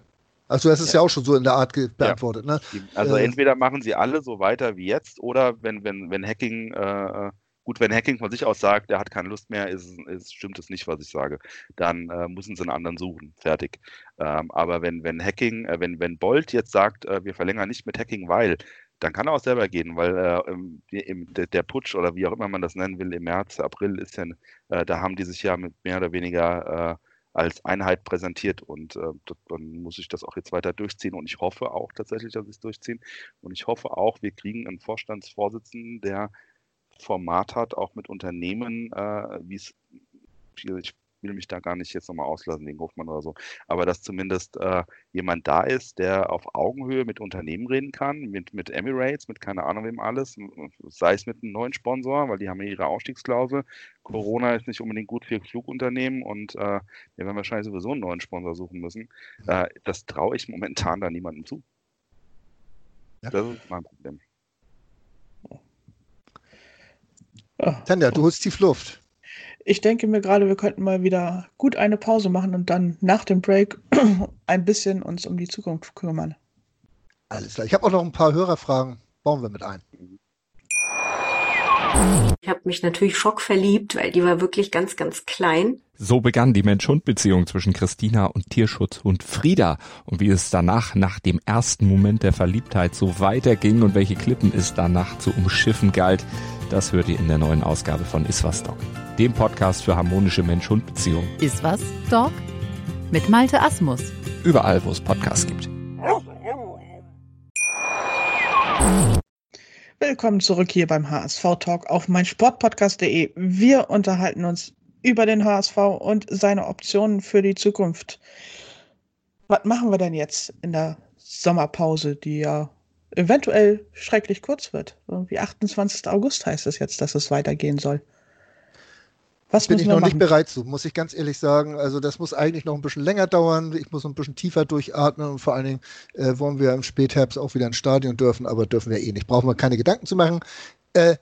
Also du hast es ja. ja auch schon so in der Art beantwortet. Ja. Ne?
Also äh, entweder machen sie alle so weiter wie jetzt oder wenn, wenn, wenn Hacking äh, Gut, wenn Hacking von sich aus sagt, er hat keine Lust mehr, ist, ist, stimmt es nicht, was ich sage. Dann äh, müssen sie einen anderen suchen. Fertig. Ähm, aber wenn, wenn Hacking, äh, wenn, wenn Bolt jetzt sagt, äh, wir verlängern nicht mit Hacking, weil, dann kann er auch selber gehen, weil äh, im, der, der, Putsch oder wie auch immer man das nennen will, im März, April ist ja, äh, da haben die sich ja mit mehr oder weniger äh, als Einheit präsentiert und äh, dann muss ich das auch jetzt weiter durchziehen und ich hoffe auch tatsächlich, dass sie es durchziehen und ich hoffe auch, wir kriegen einen Vorstandsvorsitzenden, der Format hat, auch mit Unternehmen, äh, wie es, ich will mich da gar nicht jetzt nochmal auslassen wegen Hofmann oder so, aber dass zumindest äh, jemand da ist, der auf Augenhöhe mit Unternehmen reden kann, mit, mit Emirates, mit keine Ahnung wem alles, sei es mit einem neuen Sponsor, weil die haben ja ihre Ausstiegsklausel. Corona ist nicht unbedingt gut für Flugunternehmen und äh, wir werden wahrscheinlich sowieso einen neuen Sponsor suchen müssen. Äh, das traue ich momentan da niemandem zu. Ja. Das ist mein Problem.
Ja. Tanja, du holst tief Luft.
Ich denke mir gerade, wir könnten mal wieder gut eine Pause machen und dann nach dem Break ein bisschen uns um die Zukunft kümmern.
Alles klar. Ich habe auch noch ein paar Hörerfragen. Bauen wir mit ein.
Ich habe mich natürlich schockverliebt, weil die war wirklich ganz, ganz klein.
So begann die Mensch-Hund-Beziehung zwischen Christina und Tierschutzhund Frieda. Und wie es danach, nach dem ersten Moment der Verliebtheit, so weiterging und welche Klippen es danach zu umschiffen galt, das hört ihr in der neuen Ausgabe von Iswas Dog. dem Podcast für harmonische Mensch-Hund-Beziehungen.
Ist was, Dog? Mit Malte Asmus.
Überall, wo es Podcasts gibt.
Willkommen zurück hier beim HSV Talk auf meinsportpodcast.de. Wir unterhalten uns über den HSV und seine Optionen für die Zukunft. Was machen wir denn jetzt in der Sommerpause, die ja eventuell schrecklich kurz wird? Irgendwie 28. August heißt es jetzt, dass es weitergehen soll.
Was bin ich noch machen? nicht bereit zu, muss ich ganz ehrlich sagen. Also das muss eigentlich noch ein bisschen länger dauern. Ich muss ein bisschen tiefer durchatmen und vor allen Dingen äh, wollen wir im Spätherbst auch wieder ins Stadion dürfen, aber dürfen wir eh nicht. Brauchen wir keine Gedanken zu machen. Äh,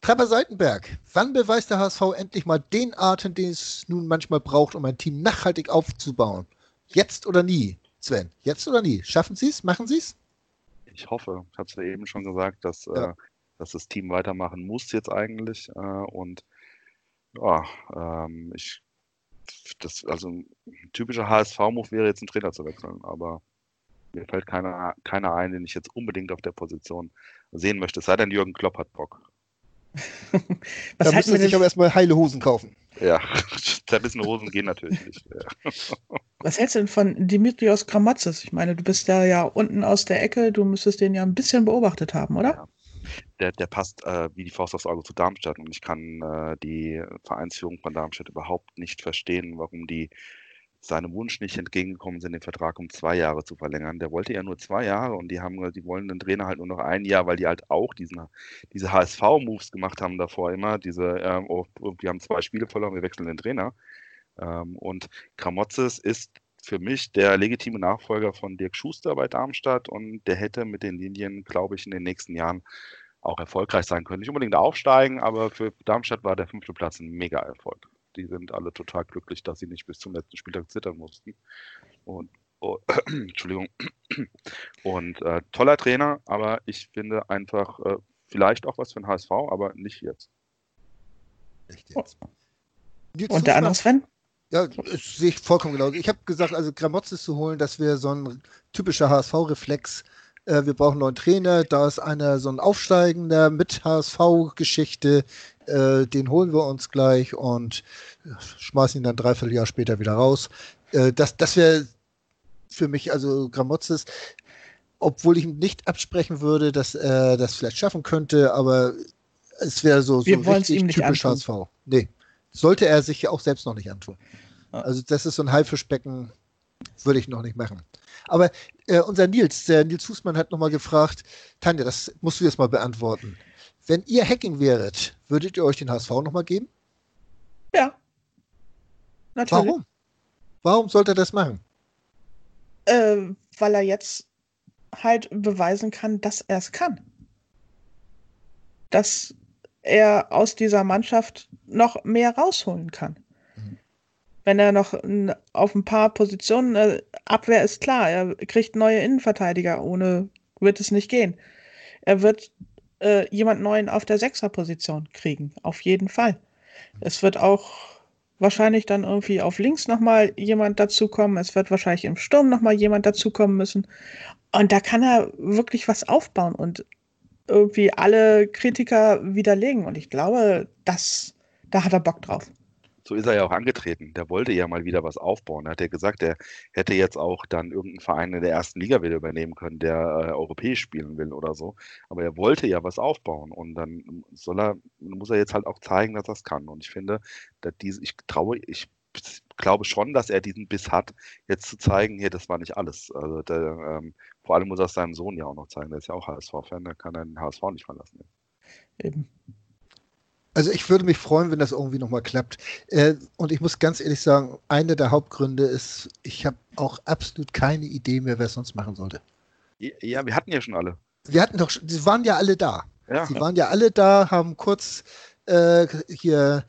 Trapper Seitenberg, wann beweist der HSV endlich mal den Atem, den es nun manchmal braucht, um ein Team nachhaltig aufzubauen? Jetzt oder nie, Sven? Jetzt oder nie? Schaffen Sie es? Machen Sie es?
Ich hoffe. Ich habe es ja eben schon gesagt, dass, ja. äh, dass das Team weitermachen muss jetzt eigentlich. Äh, und ja, ähm, ich, das, also ein typischer HSV-Move wäre jetzt einen Trainer zu wechseln, aber mir fällt keiner, keiner ein, den ich jetzt unbedingt auf der Position sehen möchte. Es sei denn, Jürgen Klopp hat Bock.
Da müssen Sie sich aber erstmal heile Hosen kaufen.
Ja, zerrissene Hosen gehen natürlich nicht. Ja.
Was hältst du denn von Dimitrios Kramatzes? Ich meine, du bist da ja unten aus der Ecke, du müsstest den ja ein bisschen beobachtet haben, oder? Ja
der, der passt äh, wie die Faust aufs Auge zu Darmstadt. Und ich kann äh, die Vereinsführung von Darmstadt überhaupt nicht verstehen, warum die seinem Wunsch nicht entgegengekommen sind, den Vertrag um zwei Jahre zu verlängern. Der wollte ja nur zwei Jahre und die haben, die wollen den Trainer halt nur noch ein Jahr, weil die halt auch diesen, diese HSV-Moves gemacht haben davor immer. Diese, ähm, oh, wir haben zwei Spiele verloren, wir wechseln den Trainer. Ähm, und Kramotzes ist für mich der legitime Nachfolger von Dirk Schuster bei Darmstadt und der hätte mit den Linien, glaube ich, in den nächsten Jahren auch erfolgreich sein können. Nicht unbedingt aufsteigen, aber für Darmstadt war der fünfte Platz ein Mega-Erfolg. Die sind alle total glücklich, dass sie nicht bis zum letzten Spieltag zittern mussten. Und oh, Entschuldigung. Und äh, toller Trainer, aber ich finde einfach äh, vielleicht auch was für den HSV, aber nicht jetzt.
Nicht jetzt. Und der andere Sven?
Ja, das sehe ich vollkommen genau. Ich habe gesagt, also Gramozis zu holen, das wäre so ein typischer HSV-Reflex. Äh, wir brauchen einen neuen Trainer. Da ist einer so ein Aufsteigender mit HSV-Geschichte. Äh, den holen wir uns gleich und schmeißen ihn dann dreiviertel Jahr später wieder raus. Äh, das das wäre für mich, also Gramozis, obwohl ich ihm nicht absprechen würde, dass er das vielleicht schaffen könnte, aber es wäre so, so
richtig
typisch HSV. Nee, sollte er sich ja auch selbst noch nicht antun. Also das ist so ein Haifischbecken, würde ich noch nicht machen. Aber äh, unser Nils, der Nils Fußmann hat nochmal gefragt, Tanja, das musst du jetzt mal beantworten. Wenn ihr Hacking wäret, würdet ihr euch den HSV nochmal geben?
Ja.
Natürlich. Warum? Warum sollte er das machen?
Äh, weil er jetzt halt beweisen kann, dass er es kann. Dass er aus dieser Mannschaft noch mehr rausholen kann. Mhm. Wenn er noch auf ein paar Positionen, äh, Abwehr ist klar, er kriegt neue Innenverteidiger, ohne wird es nicht gehen. Er wird äh, jemand Neuen auf der Sechserposition kriegen, auf jeden Fall. Es wird auch wahrscheinlich dann irgendwie auf links nochmal jemand dazukommen. Es wird wahrscheinlich im Sturm nochmal jemand dazukommen müssen. Und da kann er wirklich was aufbauen. Und irgendwie alle Kritiker widerlegen. Und ich glaube, das, da hat er Bock drauf.
So ist er ja auch angetreten. Der wollte ja mal wieder was aufbauen. Er hat ja gesagt, er hätte jetzt auch dann irgendeinen Verein in der ersten Liga wieder übernehmen können, der äh, europäisch spielen will oder so. Aber er wollte ja was aufbauen und dann soll er, muss er jetzt halt auch zeigen, dass er es kann. Und ich finde, dass diese, ich traue, ich glaube schon, dass er diesen Biss hat, jetzt zu zeigen, hier, das war nicht alles. Also der, ähm, vor allem muss er es seinem Sohn ja auch noch zeigen. Der ist ja auch HSV-Fan, der kann den HSV nicht verlassen.
Eben. Also ich würde mich freuen, wenn das irgendwie nochmal klappt. Äh, und ich muss ganz ehrlich sagen, einer der Hauptgründe ist, ich habe auch absolut keine Idee mehr, wer es sonst machen sollte.
Ja, wir hatten ja schon alle.
Wir hatten doch, sie waren ja alle da. Ja. Sie waren ja alle da, haben kurz äh, hier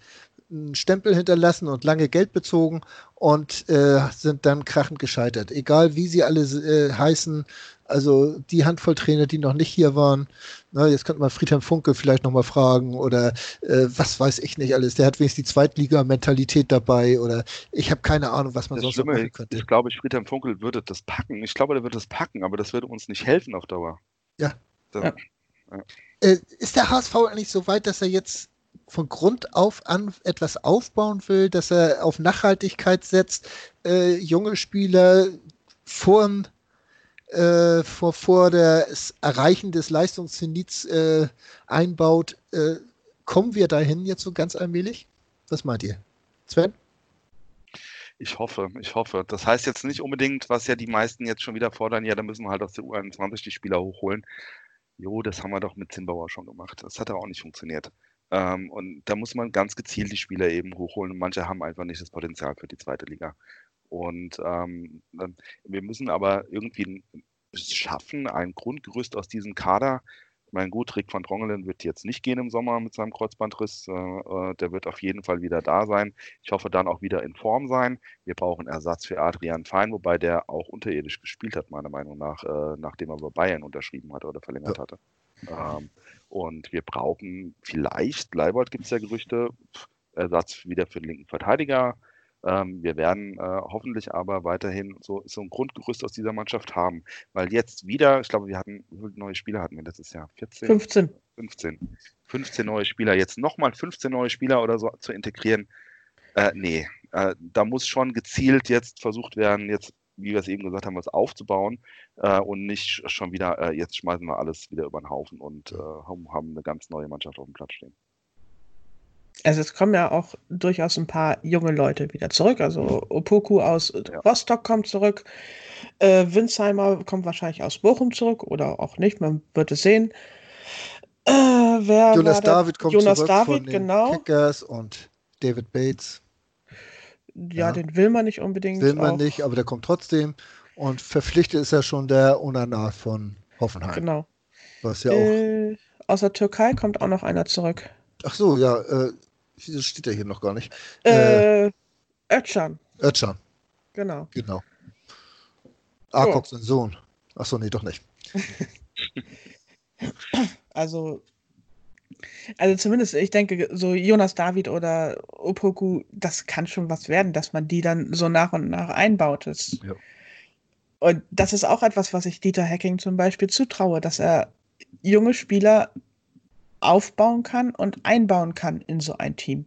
einen Stempel hinterlassen und lange Geld bezogen und äh, sind dann krachend gescheitert. Egal wie sie alle äh, heißen, also die Handvoll Trainer, die noch nicht hier waren, na, jetzt könnte man Friedhelm Funke vielleicht nochmal fragen oder äh, was weiß ich nicht alles. Der hat wenigstens die Zweitliga-Mentalität dabei oder ich habe keine Ahnung, was man
das
sonst
Schlimme, machen könnte. Ich glaube, Friedhelm Funkel würde das packen. Ich glaube, der würde das packen, aber das würde uns nicht helfen auf Dauer.
Ja. ja. ja. Äh, ist der HSV eigentlich so weit, dass er jetzt von Grund auf an etwas aufbauen will, dass er auf Nachhaltigkeit setzt, äh, junge Spieler vor, äh, vor, vor das Erreichen des Leistungszenits äh, einbaut. Äh, kommen wir dahin jetzt so ganz allmählich? Was meint ihr? Sven?
Ich hoffe, ich hoffe. Das heißt jetzt nicht unbedingt, was ja die meisten jetzt schon wieder fordern, ja, da müssen wir halt aus der U21 die Spieler hochholen. Jo, das haben wir doch mit Zinnbauer schon gemacht. Das hat aber auch nicht funktioniert. Ähm, und da muss man ganz gezielt die Spieler eben hochholen. Und manche haben einfach nicht das Potenzial für die zweite Liga. Und ähm, wir müssen aber irgendwie schaffen, ein Grundgerüst aus diesem Kader mein gut, Rick van Drongelen wird jetzt nicht gehen im Sommer mit seinem Kreuzbandriss. Äh, äh, der wird auf jeden Fall wieder da sein. Ich hoffe dann auch wieder in Form sein. Wir brauchen Ersatz für Adrian Fein, wobei der auch unterirdisch gespielt hat, meiner Meinung nach, äh, nachdem er bei Bayern unterschrieben hatte oder verlängert ja. hatte. Ähm, und wir brauchen vielleicht, Leibold gibt es ja Gerüchte, Ersatz wieder für den linken Verteidiger. Ähm, wir werden äh, hoffentlich aber weiterhin so, so ein Grundgerüst aus dieser Mannschaft haben. Weil jetzt wieder, ich glaube, wir hatten, wie viele neue Spieler hatten wir letztes Jahr? 14?
15.
15. 15 neue Spieler. Jetzt nochmal 15 neue Spieler oder so zu integrieren. Äh, nee, äh, da muss schon gezielt jetzt versucht werden, jetzt, wie wir es eben gesagt haben, was aufzubauen äh, und nicht schon wieder, äh, jetzt schmeißen wir alles wieder über den Haufen und äh, haben eine ganz neue Mannschaft auf dem Platz stehen
also es kommen ja auch durchaus ein paar junge Leute wieder zurück. Also Opoku aus ja. Rostock kommt zurück. Äh, Winsheimer kommt wahrscheinlich aus Bochum zurück oder auch nicht, man wird es sehen.
Äh, wer Jonas David kommt
Jonas
zurück
David,
von den
genau.
Kickers und David Bates.
Ja, ja, den will man nicht unbedingt.
Will man auch. nicht, aber der kommt trotzdem. Und verpflichtet ist ja schon der Unana von Hoffenheim.
Genau.
Was ja äh,
auch. Aus der Türkei kommt auch noch einer zurück.
Ach so, ja, äh, das steht ja hier noch gar nicht.
Äh, äh Özcan.
Özcan.
Genau.
Genau. Arkok, sein Sohn. Achso, nee, doch nicht.
also, also zumindest, ich denke, so Jonas David oder Opoku, das kann schon was werden, dass man die dann so nach und nach einbaut. Das, ja. Und das ist auch etwas, was ich Dieter Hacking zum Beispiel zutraue, dass er junge Spieler aufbauen kann und einbauen kann in so ein Team.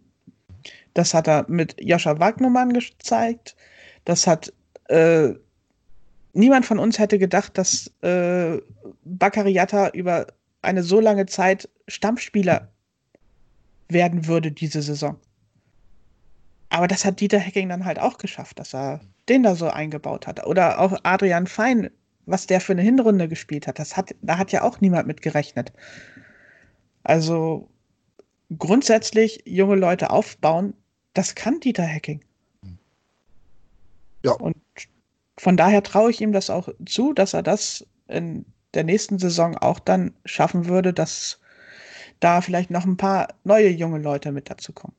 Das hat er mit Joscha Wagnermann gezeigt. Das hat äh, niemand von uns hätte gedacht, dass äh, Bakariata über eine so lange Zeit Stammspieler werden würde diese Saison. Aber das hat Dieter Hecking dann halt auch geschafft, dass er den da so eingebaut hat. Oder auch Adrian Fein, was der für eine Hinrunde gespielt hat. Das hat, da hat ja auch niemand mit gerechnet. Also grundsätzlich junge Leute aufbauen, das kann Dieter Hacking.
Ja.
Und von daher traue ich ihm das auch zu, dass er das in der nächsten Saison auch dann schaffen würde, dass da vielleicht noch ein paar neue junge Leute mit dazu kommen.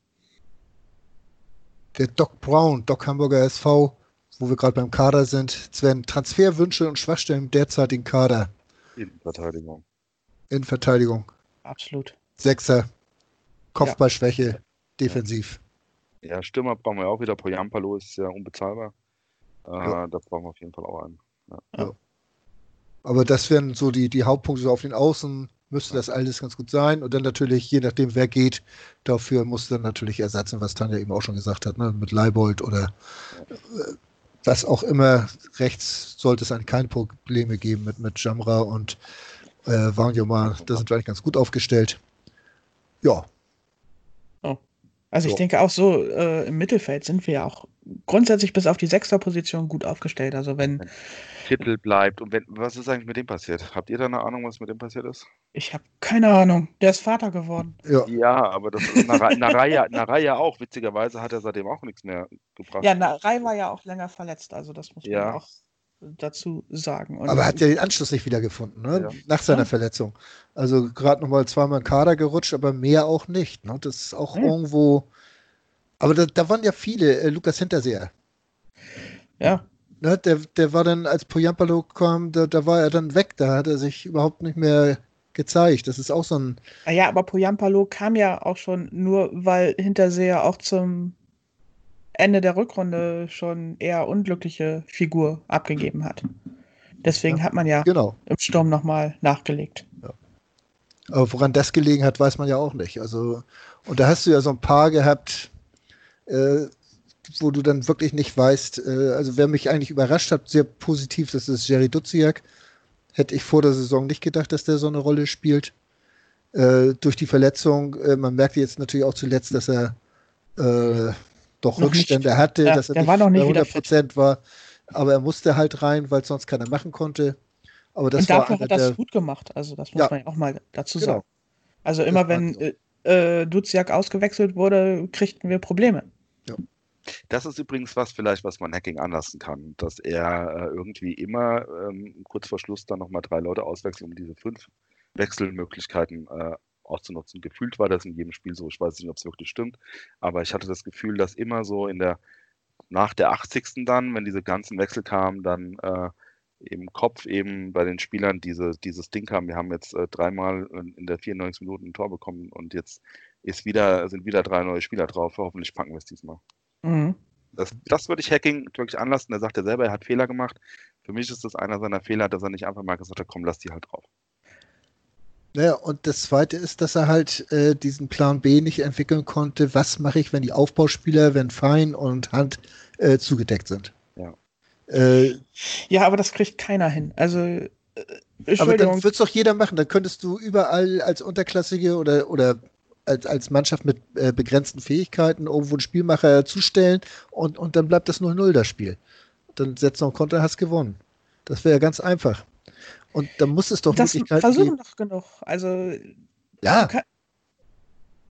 Der Doc Brown, Doc Hamburger SV, wo wir gerade beim Kader sind, Sven, Transferwünsche und Schwachstellen im derzeitigen Kader.
In Verteidigung.
In Verteidigung
absolut.
Sechser, Kopfballschwäche, ja. defensiv.
Ja, Stürmer brauchen wir auch wieder. Poyampalo ist ja unbezahlbar. Äh, ja. Da brauchen wir auf jeden Fall auch einen. Ja.
Aber das wären so die, die Hauptpunkte so auf den Außen. Müsste das alles ganz gut sein. Und dann natürlich, je nachdem, wer geht, dafür muss dann natürlich ersetzen, was Tanja eben auch schon gesagt hat, ne? mit Leibold oder äh, was auch immer. Rechts sollte es eigentlich keine Probleme geben mit, mit Jamra und äh, mal, da sind wir eigentlich ganz gut aufgestellt. Ja.
Also ich denke auch so, äh, im Mittelfeld sind wir ja auch grundsätzlich bis auf die Sechster-Position gut aufgestellt. Also wenn.
Titel bleibt und wenn, was ist eigentlich mit dem passiert? Habt ihr da eine Ahnung, was mit dem passiert ist?
Ich habe keine Ahnung. Der ist Vater geworden.
Ja, ja aber das ist Naraya, Naraya auch. Witzigerweise hat er seitdem auch nichts mehr gebracht.
Ja, Naraya war ja auch länger verletzt, also das muss man ja. auch dazu sagen.
Und Aber er hat ja den Anschluss nicht wiedergefunden, ne? Ja. nach seiner ja. Verletzung. Also gerade nochmal zweimal in Kader gerutscht, aber mehr auch nicht. Ne? Das ist auch hm. irgendwo. Aber da, da, waren ja viele. Äh, Lukas Hinterseher.
Ja.
Ne? Der, der war dann, als Poyampalo kam, da, da war er dann weg. Da hat er sich überhaupt nicht mehr gezeigt. Das ist auch so ein.
Ah ja, aber Poyampalo kam ja auch schon nur, weil Hinterseher auch zum Ende der Rückrunde schon eher unglückliche Figur abgegeben hat. Deswegen ja, hat man ja
genau.
im Sturm nochmal nachgelegt. Ja.
Aber woran das gelegen hat, weiß man ja auch nicht. Also, und da hast du ja so ein paar gehabt, äh, wo du dann wirklich nicht weißt, äh, also wer mich eigentlich überrascht hat, sehr positiv, das ist Jerry Duziak. Hätte ich vor der Saison nicht gedacht, dass der so eine Rolle spielt. Äh, durch die Verletzung, äh, man merkte jetzt natürlich auch zuletzt, dass er äh, doch noch Rückstände nicht. hatte, ja, dass er
nicht war noch nicht
100 Prozent war. Aber er musste halt rein, weil sonst keiner machen konnte. Aber das
Und dafür
war
hat das
der,
gut gemacht. Also das muss
Ja.
man ja auch mal dazu
Genau.
sagen. Also immer
Das
wenn
so.
äh, äh, Duziak ausgewechselt wurde, kriegten wir Probleme.
Das ist übrigens was vielleicht, was man Hacking anlassen kann, dass er äh, irgendwie immer ähm, kurz vor Schluss dann nochmal drei Leute auswechselt, um diese fünf Wechselmöglichkeiten äh, auszunutzen. Gefühlt war das in jedem Spiel so. Ich weiß nicht, ob es wirklich stimmt, aber ich hatte das Gefühl, dass immer so in der nach der 80. dann, wenn diese ganzen Wechsel kamen, dann äh, im Kopf eben bei den Spielern diese, dieses Ding haben. Wir haben jetzt äh, dreimal in in der 94 Minuten ein Tor bekommen und jetzt ist wieder, sind wieder drei neue Spieler drauf. Hoffentlich packen wir es diesmal.
Mhm.
Das, das würde ich Hacking wirklich anlassen. Er sagt ja selber, er hat Fehler gemacht. Für mich ist das einer seiner Fehler, dass er nicht einfach mal gesagt hat, komm, lass die halt drauf.
Naja, und das Zweite ist, dass er halt äh, diesen Plan B nicht entwickeln konnte. Was mache ich, wenn die Aufbauspieler, wenn Fein und Hand äh, zugedeckt sind?
Ja.
Äh,
Ja, aber das kriegt keiner hin. Also, äh,
aber dann wird es doch jeder machen. Dann könntest du überall als Unterklassige oder, oder als, als Mannschaft mit äh, begrenzten Fähigkeiten irgendwo einen Spielmacher zustellen und, und dann bleibt das 0-0 das Spiel. Dann setzt noch einen Konter, hast gewonnen. Das wäre ja ganz einfach. Und dann muss es doch
das
Möglichkeiten
versuchen
geben.
doch genug. Also,
Ja,
du, kann,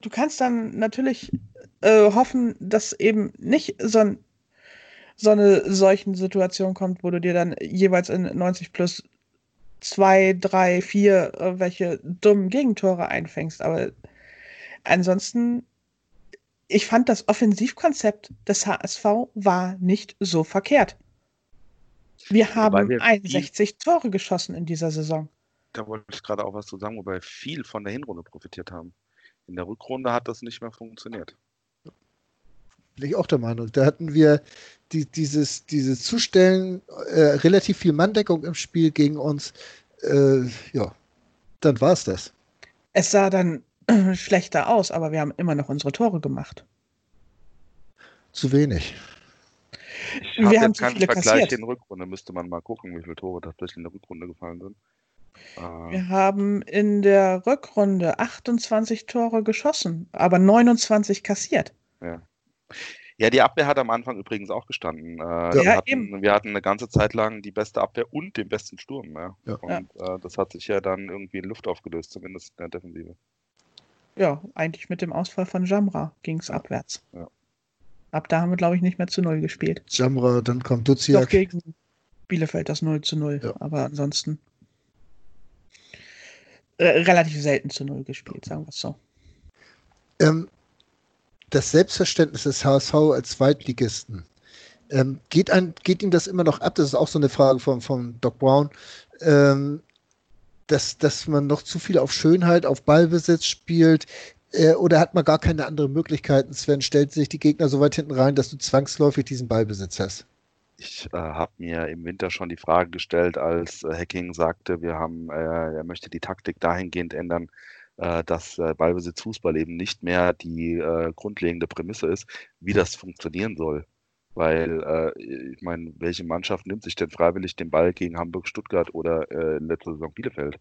du kannst dann natürlich äh, hoffen, dass eben nicht so, ein, so eine solchen Situation kommt, wo du dir dann jeweils in 90 plus zwei, drei, vier äh, welche dummen Gegentore einfängst. Aber ansonsten, ich fand das Offensivkonzept des HSV war nicht so verkehrt. Wir haben
wir viel-
61 Tore geschossen in dieser Saison.
Da wollte ich gerade auch was zu sagen, wobei viel von der Hinrunde profitiert haben. In der Rückrunde hat das nicht mehr funktioniert.
bin ich auch der Meinung. Da hatten wir die, dieses, dieses Zustellen, äh, relativ viel Manndeckung im Spiel gegen uns. Äh, ja, dann war es das.
Es sah dann schlechter aus, aber wir haben immer noch unsere Tore gemacht.
Zu wenig.
Ich
Wir
habe
haben
jetzt
zu
keinen
viele
Vergleich
kassiert.
in der Rückrunde. Müsste man mal gucken, wie viele Tore tatsächlich in der Rückrunde gefallen sind. Äh,
Wir haben in der Rückrunde 28 Tore geschossen, aber 29 kassiert.
Ja. Ja, die Abwehr hat am Anfang übrigens auch gestanden. Äh,
Ja,
wir, hatten,
eben.
wir hatten eine ganze Zeit lang die beste Abwehr und den besten Sturm. Ja.
Ja.
Und Äh, das hat sich ja dann irgendwie in Luft aufgelöst, zumindest in der Defensive.
Ja, eigentlich mit dem Ausfall von Jamra ging es abwärts.
Ja.
Ab da haben wir, glaube ich, nicht mehr zu Null gespielt.
Jamra, dann kommt
Doch
Duziak.
gegen Bielefeld das 0 zu 0.
Ja.
Aber ansonsten äh, relativ selten zu Null gespielt, sagen wir es so.
Ähm, das Selbstverständnis des HSV als Zweitligisten, ähm, geht, ein, geht ihm das immer noch ab? Das ist auch so eine Frage von, von Doc Brown. Ähm, dass, dass man noch zu viel auf Schönheit, auf Ballbesitz spielt? Äh, oder hat man gar keine anderen Möglichkeiten? Sven, stellt sich die Gegner so weit hinten rein, dass du zwangsläufig diesen Ballbesitz hast?
Ich äh, habe mir im Winter schon die Frage gestellt, als äh, Hacking sagte, wir haben, äh, er möchte die Taktik dahingehend ändern, äh, dass Ballbesitz Fußball eben nicht mehr die grundlegende Prämisse ist, wie das funktionieren soll. Weil, äh, ich meine, welche Mannschaft nimmt sich denn freiwillig den Ball gegen Hamburg, Stuttgart oder äh, letzte Saison Bielefeld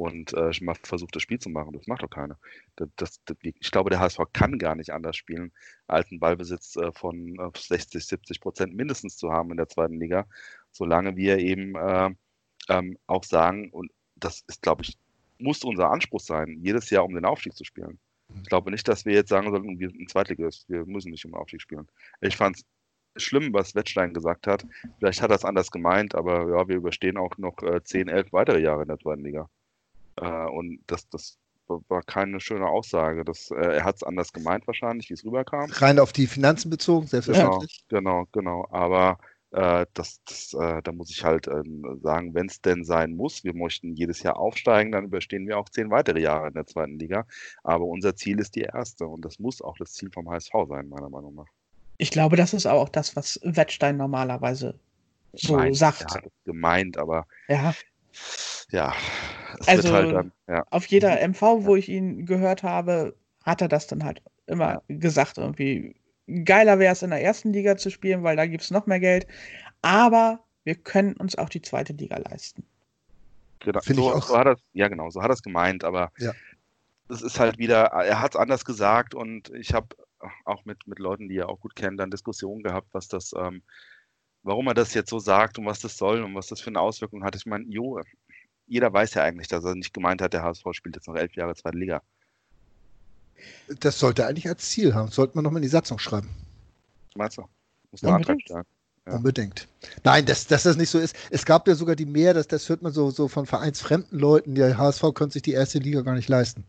und äh, mal versucht, das Spiel zu machen? Das macht doch keiner. Das, das, ich glaube, der HSV kann gar nicht anders spielen, als einen Ballbesitz äh, von äh, 60, 70 Prozent mindestens zu haben in der zweiten Liga, solange wir eben äh, ähm, auch sagen, und das ist, glaube ich, muss unser Anspruch sein, jedes Jahr um den Aufstieg zu spielen. Ich glaube nicht, dass wir jetzt sagen sollten, wir sind ein Zweitligist, wir müssen nicht um den Aufstieg spielen. Ich fand es schlimm, was Wettstein gesagt hat. Vielleicht hat er es anders gemeint, aber ja, wir überstehen auch noch äh, 10, 11 weitere Jahre in der zweiten Liga. Äh, und das, das war- keine schöne Aussage. Das, äh, er hat es anders gemeint wahrscheinlich, wie es rüberkam.
Rein auf die Finanzen bezogen,
Genau,
selbstverständlich.
genau, genau. Aber äh, das, das, äh, da muss ich halt ähm, sagen, wenn es denn sein muss, wir möchten jedes Jahr aufsteigen, dann überstehen wir auch zehn weitere Jahre in der zweiten Liga. Aber unser Ziel ist die erste und das muss auch das Ziel vom HSV sein, meiner Meinung nach.
Ich glaube, das ist auch das, was Wettstein normalerweise so
Gemeint,
sagt.
Er hat es gemeint, aber
Ja,
ja, es
Also
wird halt dann, ja.
auf jeder MV, wo ich ihn gehört habe, hat er das dann halt immer gesagt, irgendwie geiler wäre es in der ersten Liga zu spielen, weil da gibt es noch mehr Geld. Aber wir können uns auch die zweite Liga leisten.
Genau,
Finde ich
so,
auch.
so hat er, ja genau, so hat er es gemeint, aber
Ja.
es ist halt wieder, er hat es anders gesagt und ich habe auch mit, mit Leuten, die er auch gut kennt, dann Diskussionen gehabt, was das, ähm, warum er das jetzt so sagt und was das soll und was das für eine Auswirkung hat. Ich meine, jo, jeder weiß ja eigentlich, dass er nicht gemeint hat, der HSV spielt jetzt noch elf Jahre zweite Liga.
Das sollte eigentlich als Ziel haben. Sollte man nochmal in die Satzung schreiben.
Meinst du? Muss ein Antrag
Unbedingt.
stellen. Ja.
Unbedingt. Nein, dass, dass das nicht so ist. Es gab ja sogar die mehr, das, das hört man so, so von vereinsfremden Leuten, der HSV könnte sich die erste Liga gar nicht leisten.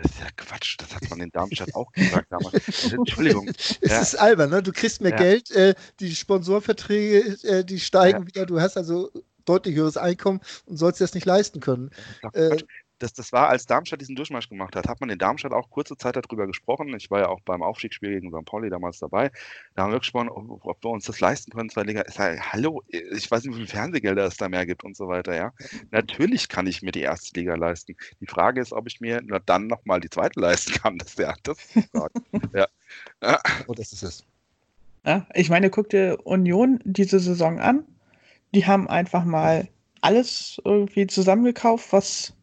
Das ist ja Quatsch, das hat man in Darmstadt auch gesagt damals. Entschuldigung.
Es
Ja.
ist albern, ne? Du kriegst mehr
Ja.
Geld, äh, die Sponsorverträge, äh, die steigen
Ja.
wieder, du hast also deutlich höheres Einkommen und sollst dir das nicht leisten können. Äh.
Das, das war, als Darmstadt diesen Durchmarsch gemacht hat, hat man in Darmstadt auch kurze Zeit darüber gesprochen. Ich war ja auch beim Aufstiegsspiel gegen St. Pauli damals dabei. Da haben wir gesprochen, ob, ob wir uns das leisten können, zwei Liga. Ich sage, hallo, ich weiß nicht, wie viele Fernsehgelder es da mehr gibt und so weiter, ja. Natürlich kann ich mir die erste Liga leisten. Die Frage ist, ob ich mir nur dann nochmal die zweite leisten kann. Das ist ja, das ist die Frage. ja. Ja.
Oh, das ist es.
Ja, ich meine, guck dir Union diese Saison an. Die haben einfach mal alles irgendwie zusammengekauft, was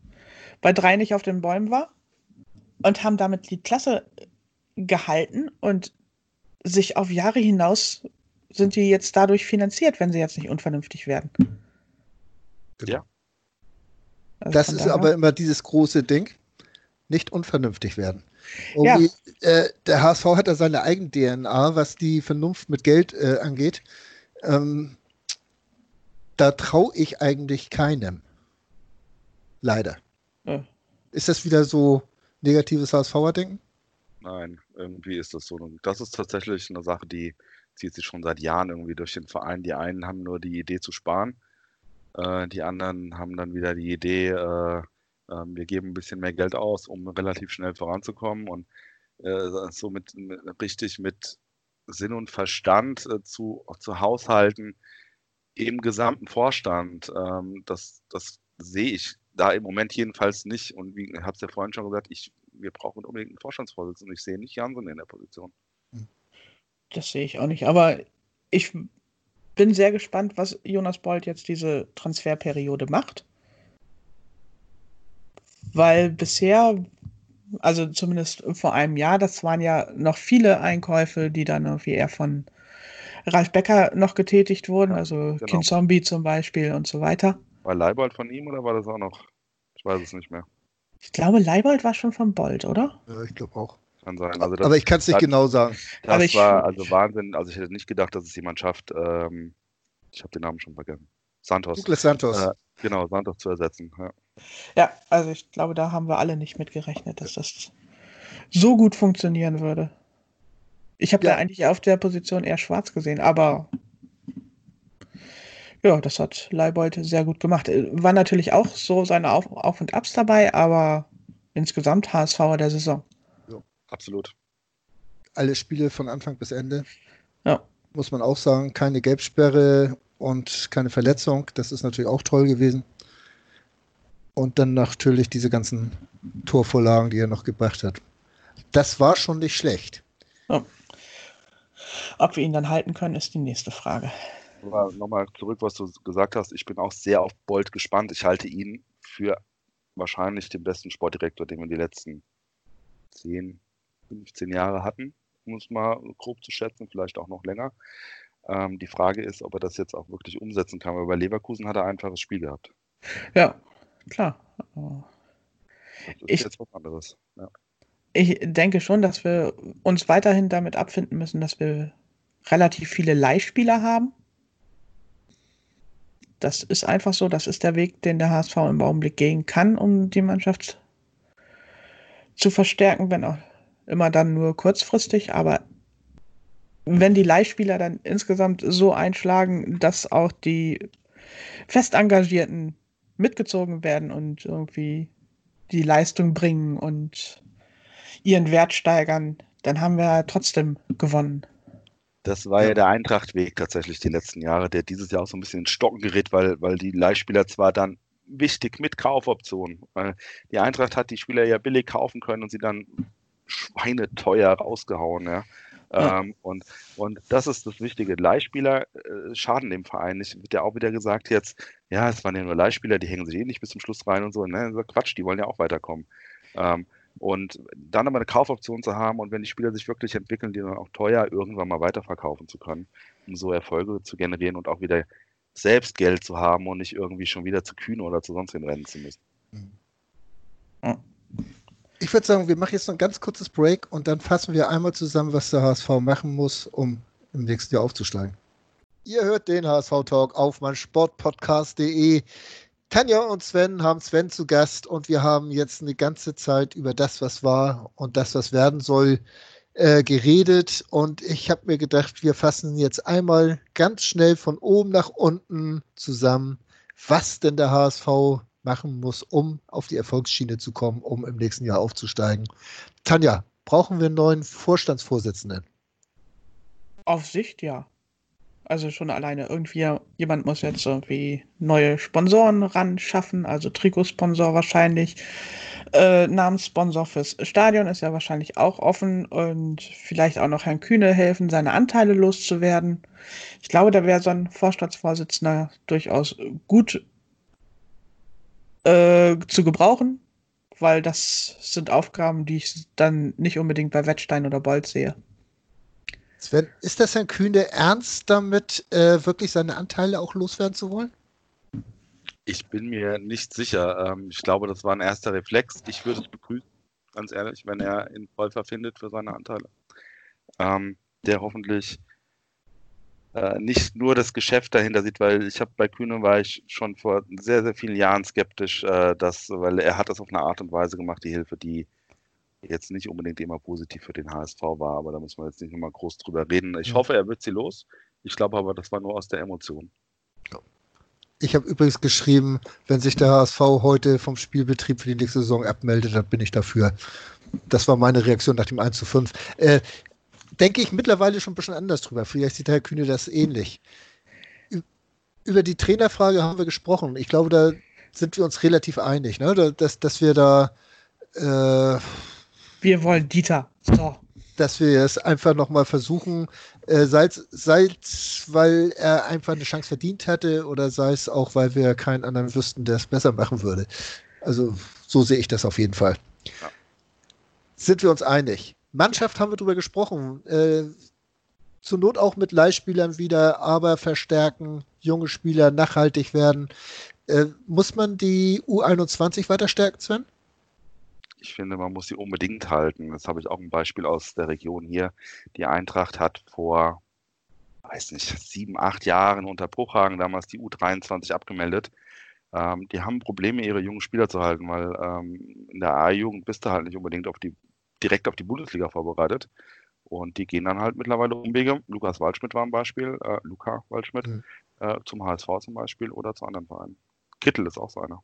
bei drei nicht auf den Bäumen war. Und haben damit die Klasse gehalten und sich auf Jahre hinaus sind die jetzt dadurch finanziert, wenn sie jetzt nicht unvernünftig werden.
Genau.
Ja.
Also
Das ist aber immer dieses große Ding. Nicht unvernünftig werden. Irgendwie, äh, der HSV hat da seine eigene DNA, was die Vernunft mit Geld äh, angeht. Ähm, da traue ich eigentlich keinem. Leider. Ist das wieder so negatives HSV-Denken?
Nein, irgendwie ist das so. Das ist tatsächlich eine Sache, die zieht sich schon seit Jahren irgendwie durch den Verein. Die einen haben nur die Idee zu sparen, äh, die anderen haben dann wieder die Idee, äh, äh, wir geben ein bisschen mehr Geld aus, um relativ schnell voranzukommen und äh, so mit richtig mit Sinn und Verstand äh, zu, zu haushalten im gesamten Vorstand. Ähm, das, das sehe ich da im Moment jedenfalls nicht. Und wie ich habe es ja vorhin schon gesagt, ich, wir brauchen unbedingt einen Vorstandsvorsitzenden. Ich sehe nicht Jansen in der Position.
Das sehe ich auch nicht. Aber ich bin sehr gespannt, was Jonas Bold jetzt diese Transferperiode macht. Weil bisher, also zumindest vor einem Jahr, das waren ja noch viele Einkäufe, die dann irgendwie eher von Ralf Becker noch getätigt wurden, also
genau.
Kind Zombie zum Beispiel und so weiter.
War Leibold von ihm oder war das auch noch? Ich weiß es nicht mehr.
Ich glaube, Leibold war schon von Bold, oder?
Ja, ich glaube auch.
Kann sein. Also das,
Aber ich kann es nicht
das-
genau sagen.
Das
Aber ich-
war also Wahnsinn. Also ich hätte nicht gedacht, dass es jemand schafft. Ähm, ich habe den Namen schon vergessen. Santos.
Douglas Santos.
Äh, genau, Santos zu ersetzen. Ja.
Ja, also ich glaube, da haben wir alle nicht mit gerechnet, dass das so gut funktionieren würde. Ich habe
Ja.
da eigentlich auf der Position eher schwarz gesehen, aber ja, das hat Leibold sehr gut gemacht. Äh, War natürlich auch so seine Auf, Auf und Abs dabei, aber insgesamt HSV der Saison.
Absolut.
Alle Spiele von Anfang bis Ende.
Ja.
Muss man auch sagen, keine Gelbsperre und keine Verletzung. Das ist natürlich auch toll gewesen. Und dann natürlich diese ganzen Torvorlagen, die er noch gebracht hat. Das war schon nicht schlecht.
Ob wir ihn dann halten können, ist die nächste Frage.
Aber nochmal zurück, was du gesagt hast. Ich bin auch sehr auf Bolt gespannt. Ich halte ihn für wahrscheinlich den besten Sportdirektor, den wir die letzten 10, 15 Jahre hatten, um es mal grob zu schätzen, vielleicht auch noch länger. Ähm, die Frage ist, ob er das jetzt auch wirklich umsetzen kann, weil bei Leverkusen hat er ein einfaches Spiel gehabt.
Ja, klar.
Das ist
Ich-
jetzt was anderes. Ja.
Ich denke schon, dass wir uns weiterhin damit abfinden müssen, dass wir relativ viele Leihspieler haben. Das ist einfach so, das ist der Weg, den der HSV im Augenblick gehen kann, um die Mannschaft zu verstärken, wenn auch immer dann nur kurzfristig. Aber wenn die Leihspieler dann insgesamt so einschlagen, dass auch die Festengagierten mitgezogen werden und irgendwie die Leistung bringen und ihren Wert steigern, dann haben wir trotzdem gewonnen.
Das war ja. ja der Eintrachtweg tatsächlich die letzten Jahre, der dieses Jahr auch so ein bisschen in Stocken gerät, weil, weil die Leihspieler zwar dann wichtig mit Kaufoptionen, weil die Eintracht hat die Spieler ja billig kaufen können und sie dann schweineteuer rausgehauen, ja. Ja. Ähm, und, und das ist das Wichtige. Leihspieler äh, schaden dem Verein nicht. Wird ja auch wieder gesagt jetzt, ja, es waren ja nur Leihspieler, die hängen sich eh nicht bis zum Schluss rein und so. Ne? Quatsch, die wollen ja auch weiterkommen. Ähm, und dann aber eine Kaufoption zu haben und wenn die Spieler sich wirklich entwickeln, die dann auch teuer irgendwann mal weiterverkaufen zu können, um so Erfolge zu generieren und auch wieder selbst Geld zu haben und nicht irgendwie schon wieder zu kühn oder zu sonst rennen zu müssen.
Ich würde sagen, wir machen jetzt noch ein ganz kurzes Break und dann fassen wir einmal zusammen, was der HSV machen muss, um im nächsten Jahr aufzusteigen. Ihr hört den HSV-Talk auf meinsportpodcast.de. Tanja und Sven haben Sven zu Gast und wir haben jetzt eine ganze Zeit über das, was war und das, was werden soll, äh, geredet. Und ich habe mir gedacht, wir fassen jetzt einmal ganz schnell von oben nach unten zusammen, was denn der HSV machen muss, um auf die Erfolgsschiene zu kommen, um im nächsten Jahr aufzusteigen. Tanja, brauchen wir einen neuen Vorstandsvorsitzenden?
Auf Sicht ja. Also schon alleine irgendwie, jemand muss jetzt irgendwie neue Sponsoren ran schaffen, also Trikotsponsor wahrscheinlich. Äh, Namenssponsor fürs Stadion ist ja wahrscheinlich auch offen und vielleicht auch noch Herrn Kühne helfen, seine Anteile loszuwerden. Ich glaube, da wäre so ein Vorstandsvorsitzender durchaus gut äh, zu gebrauchen, weil das sind Aufgaben, die ich dann nicht unbedingt bei Wettstein oder Bolt sehe.
Sven, ist das Herrn Kühne ernst damit, äh, wirklich seine Anteile auch loswerden zu wollen?
Ich bin mir nicht sicher. Ähm, ich glaube, das war ein erster Reflex. Ich würde es begrüßen, ganz ehrlich, wenn er einen Käufer findet für seine Anteile. Ähm, der hoffentlich äh, nicht nur das Geschäft dahinter sieht, weil ich habe bei Kühne war ich schon vor sehr, sehr vielen Jahren skeptisch, äh, dass, weil er hat das auf eine Art und Weise gemacht, die Hilfe, die jetzt nicht unbedingt immer positiv für den HSV war, aber da muss man jetzt nicht nochmal groß drüber reden. Ich ja. hoffe, er wird sie los. Ich glaube aber, das war nur aus der Emotion.
Ich habe übrigens geschrieben, wenn sich der HSV heute vom Spielbetrieb für die nächste Saison abmeldet, dann bin ich dafür. Das war meine Reaktion nach dem 1 zu 5. Äh, denke ich mittlerweile schon ein bisschen anders drüber. Vielleicht sieht Herr Kühne das ähnlich. Über die Trainerfrage haben wir gesprochen. Ich glaube, da sind wir uns relativ einig, ne? dass, dass wir da äh,
wir wollen Dieter. So.
Dass wir es einfach nochmal versuchen, äh, sei es, weil er einfach eine Chance verdient hatte oder sei es auch, weil wir keinen anderen wüssten, der es besser machen würde. Also so sehe ich das auf jeden Fall. Ja. Sind wir uns einig? Mannschaft haben wir drüber gesprochen. Äh, zur Not auch mit Leihspielern wieder, aber verstärken, junge Spieler nachhaltig werden. Äh, muss man die U21 weiter stärken, Sven?
Ich finde, man muss sie unbedingt halten. Das habe ich auch ein Beispiel aus der Region hier. Die Eintracht hat vor, weiß nicht, sieben, acht Jahren unter Bruchhagen damals die U23 abgemeldet. Ähm, die haben Probleme, ihre jungen Spieler zu halten, weil ähm, in der A-Jugend bist du halt nicht unbedingt auf die, direkt auf die Bundesliga vorbereitet. Und die gehen dann halt mittlerweile Umwege. Lukas Waldschmidt war ein Beispiel, äh, Luca Waldschmidt, mhm. äh, zum HSV zum Beispiel oder zu anderen Vereinen. Kittel ist auch so einer.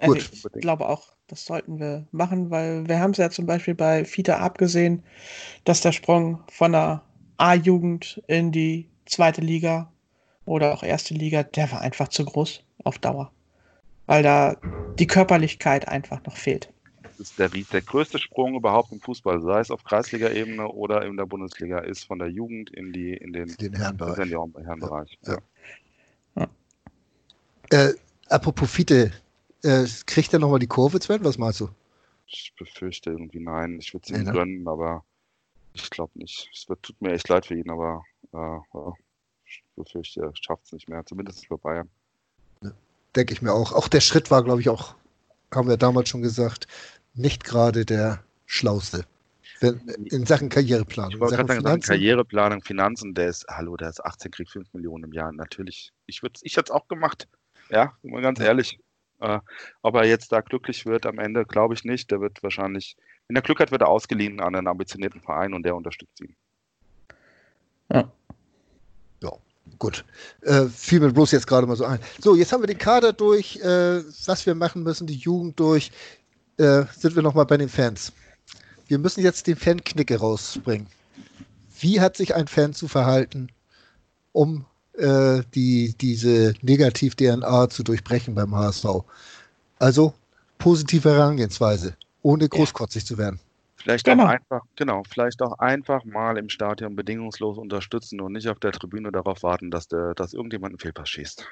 Also Gut. ich glaube auch, das sollten wir machen, weil wir haben es ja zum Beispiel bei Fita abgesehen, dass der Sprung von der A-Jugend in die zweite Liga oder auch erste Liga, der war einfach zu groß auf Dauer. Weil da die Körperlichkeit einfach noch fehlt.
Das ist der, der größte Sprung überhaupt im Fußball, sei es auf Kreisliga-Ebene oder in der Bundesliga, ist von der Jugend in, die, in den,
den Herrenbereich.
Herrenbereich.
Ja. Ja. Äh, apropos Fiete, äh, kriegt er nochmal die Kurve, Sven? Was meinst du?
Ich befürchte irgendwie nein. Ich würde es ihm nee, ne? gönnen, aber ich glaube nicht. Es wird, tut mir echt leid für ihn, aber äh, ich befürchte, er schafft es nicht mehr. Zumindest für Bayern.
Ja, Denke ich mir auch. Auch der Schritt war, glaube ich, auch, haben wir damals schon gesagt, nicht gerade der schlauste. In Sachen Karriereplanung.
Ich wollte gerade sagen, Finanzen. Karriereplanung, Finanzen, der ist, hallo, der ist 18, kriegt 5 Millionen im Jahr. Natürlich. Ich, ich hätte es auch gemacht. Ja, mal ganz ehrlich. Äh, ob er jetzt da glücklich wird am Ende, glaube ich nicht. Der wird wahrscheinlich, wenn er Glück hat, wird er ausgeliehen an einen ambitionierten Verein und der unterstützt ihn.
Ja. Ja, gut. Äh, fiel mir bloß jetzt gerade mal so ein. So, jetzt haben wir den Kader durch, äh, was wir machen müssen, die Jugend durch. Äh, sind wir nochmal bei den Fans. Wir müssen jetzt den Fanknicke rausbringen. wie hat sich ein Fan zu verhalten, um äh, die, diese Negativ-DNA zu durchbrechen beim HSV. Also positive Herangehensweise, ohne großkotzig ja. zu werden.
Vielleicht genau. auch einfach, genau, vielleicht auch einfach mal im Stadion bedingungslos unterstützen und nicht auf der Tribüne darauf warten, dass der, dass irgendjemand einen Fehlpass schießt.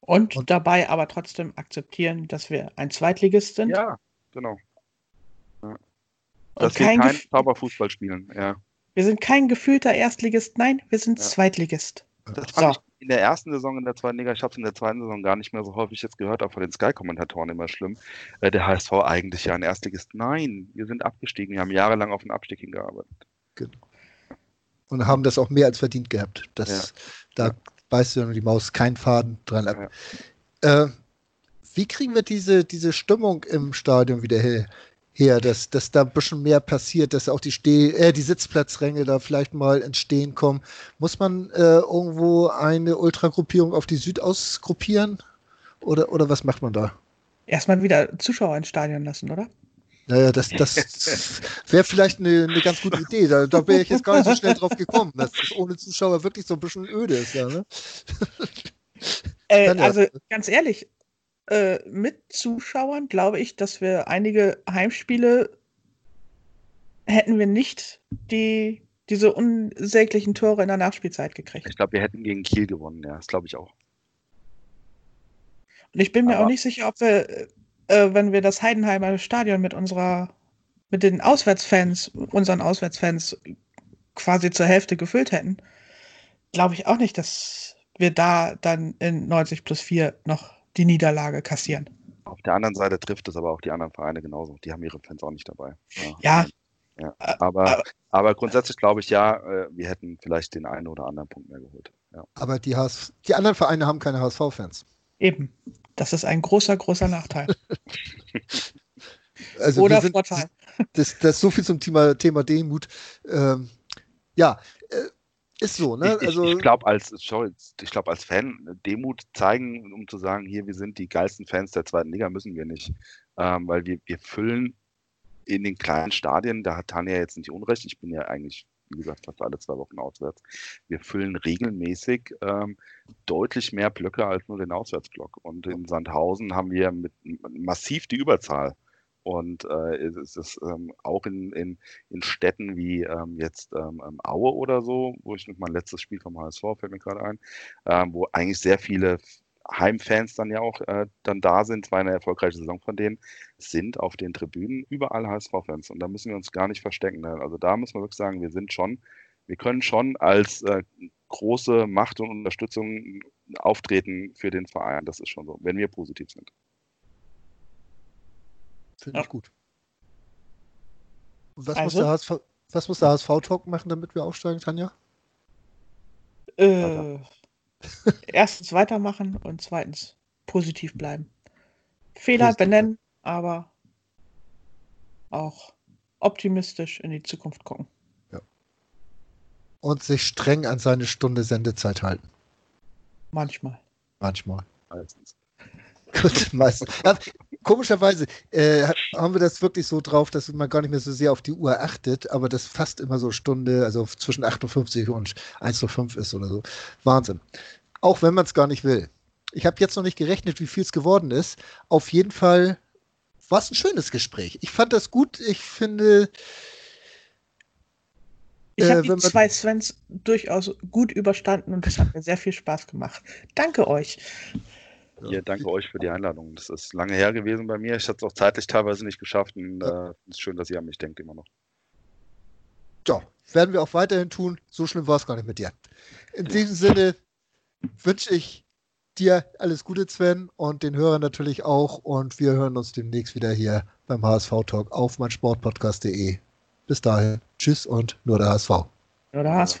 Und, und dabei aber trotzdem akzeptieren, dass wir ein Zweitligist sind.
Ja, genau. Ja. Dass wir kein, kein Zauberfußball spielen, ja.
Wir sind kein gefühlter Erstligist, nein, wir sind ja. Zweitligist.
Das fand so. ich in der ersten Saison in der zweiten Liga, ich habe es in der zweiten Saison gar nicht mehr so häufig jetzt gehört, auch von den Sky-Kommentatoren immer schlimm. Äh, der HSV eigentlich ja ein Erstligist. Nein, wir sind abgestiegen, wir haben jahrelang auf den Abstieg hingearbeitet. Genau.
Und haben das auch mehr als verdient gehabt. Das, ja. Da beißt du die Maus keinen Faden dran ab. Ja. Äh, wie kriegen wir diese, diese Stimmung im Stadion wieder her? Her, dass, dass da ein bisschen mehr passiert, dass auch die, Steh äh, die Sitzplatzränge da vielleicht mal ins Stehen kommen. Muss man äh, irgendwo eine Ultragruppierung auf die Süd ausgruppieren? Oder, oder was macht man da?
Erstmal wieder Zuschauer ins Stadion lassen, oder?
Naja, das, das wäre vielleicht eine, eine ganz gute Idee. Da, da wäre ich jetzt gar nicht so schnell drauf gekommen, dass das ohne Zuschauer wirklich so ein bisschen öde ist. Ja, ne?
äh, also ganz ehrlich, äh, mit Zuschauern glaube ich, dass wir einige Heimspiele hätten wir nicht die, diese unsäglichen Tore in der Nachspielzeit gekriegt.
Ich glaube, wir hätten gegen Kiel gewonnen, ja, das glaube ich auch.
Und ich bin mir Aber auch nicht sicher, ob wir, äh, wenn wir das Heidenheimer Stadion mit unserer, mit den Auswärtsfans, unseren Auswärtsfans quasi zur Hälfte gefüllt hätten, glaube ich auch nicht, dass wir da dann in 90 plus 4 noch die Niederlage kassieren.
Auf der anderen Seite trifft es aber auch die anderen Vereine genauso. Die haben ihre Fans auch nicht dabei.
Ja. ja.
ja. Aber, aber, aber, grundsätzlich glaube ich ja, äh, wir hätten vielleicht den einen oder anderen Punkt mehr geholt. Ja.
Aber die, HS die anderen Vereine haben keine HSV-Fans.
Eben. Das ist ein großer, großer Nachteil.
also oder sind, Vorteil. Das, das ist so viel zum Thema, Thema Demut. Ähm, ja, ist so, ne?
Ich, also, ich glaube, als, ich glaube, als Fan Demut zeigen, um zu sagen, hier, wir sind die geilsten Fans der zweiten Liga, müssen wir nicht. Ähm, weil wir, wir füllen in den kleinen Stadien, da hat Tanja jetzt nicht unrecht, ich bin ja eigentlich, wie gesagt, fast alle zwei Wochen auswärts. Wir füllen regelmäßig ähm, deutlich mehr Blöcke als nur den Auswärtsblock. Und in Sandhausen haben wir mit massiv die Überzahl. Und äh, es ist ähm, auch in, in, in Städten wie ähm, jetzt ähm, ähm Aue oder so, wo ich mein letztes Spiel vom HSV fällt mir gerade ein, ähm, wo eigentlich sehr viele Heimfans dann ja auch äh, dann da sind, es war eine erfolgreiche Saison von denen, sind auf den Tribünen überall HSV-Fans. Und da müssen wir uns gar nicht verstecken. Ne? Also da müssen wir wirklich sagen, wir sind schon, wir können schon als äh, große Macht und Unterstützung auftreten für den Verein. Das ist schon so, wenn wir positiv sind.
Finde ja. ich gut. Was, also? muss der HSV, was muss der HSV-Talk machen, damit wir aufsteigen, Tanja?
Äh, erstens weitermachen und zweitens positiv bleiben. Fehler positiv. benennen, aber auch optimistisch in die Zukunft gucken. Ja.
Und sich streng an seine Stunde Sendezeit halten.
Manchmal.
Manchmal. Meistens. Gut, meistens. Komischerweise äh, haben wir das wirklich so drauf, dass man gar nicht mehr so sehr auf die Uhr achtet, aber das fast immer so Stunde, also zwischen 58 und 1.05 ist oder so. Wahnsinn. Auch wenn man es gar nicht will. Ich habe jetzt noch nicht gerechnet, wie viel es geworden ist. Auf jeden Fall war es ein schönes Gespräch. Ich fand das gut. Ich finde.
Ich habe äh, die zwei Svens durchaus gut überstanden und es hat mir sehr viel Spaß gemacht. Danke euch.
Ja, danke euch für die Einladung. Das ist lange her gewesen bei mir. Ich hatte es auch zeitlich teilweise nicht geschafft und äh, es ist schön, dass ihr an mich denkt immer noch.
Ja, werden wir auch weiterhin tun. So schlimm war es gar nicht mit dir. In diesem Sinne wünsche ich dir alles Gute, Sven, und den Hörern natürlich auch. Und wir hören uns demnächst wieder hier beim HSV Talk auf meinsportpodcast.de. Bis dahin, tschüss und nur der HSV.
Nur der HSV.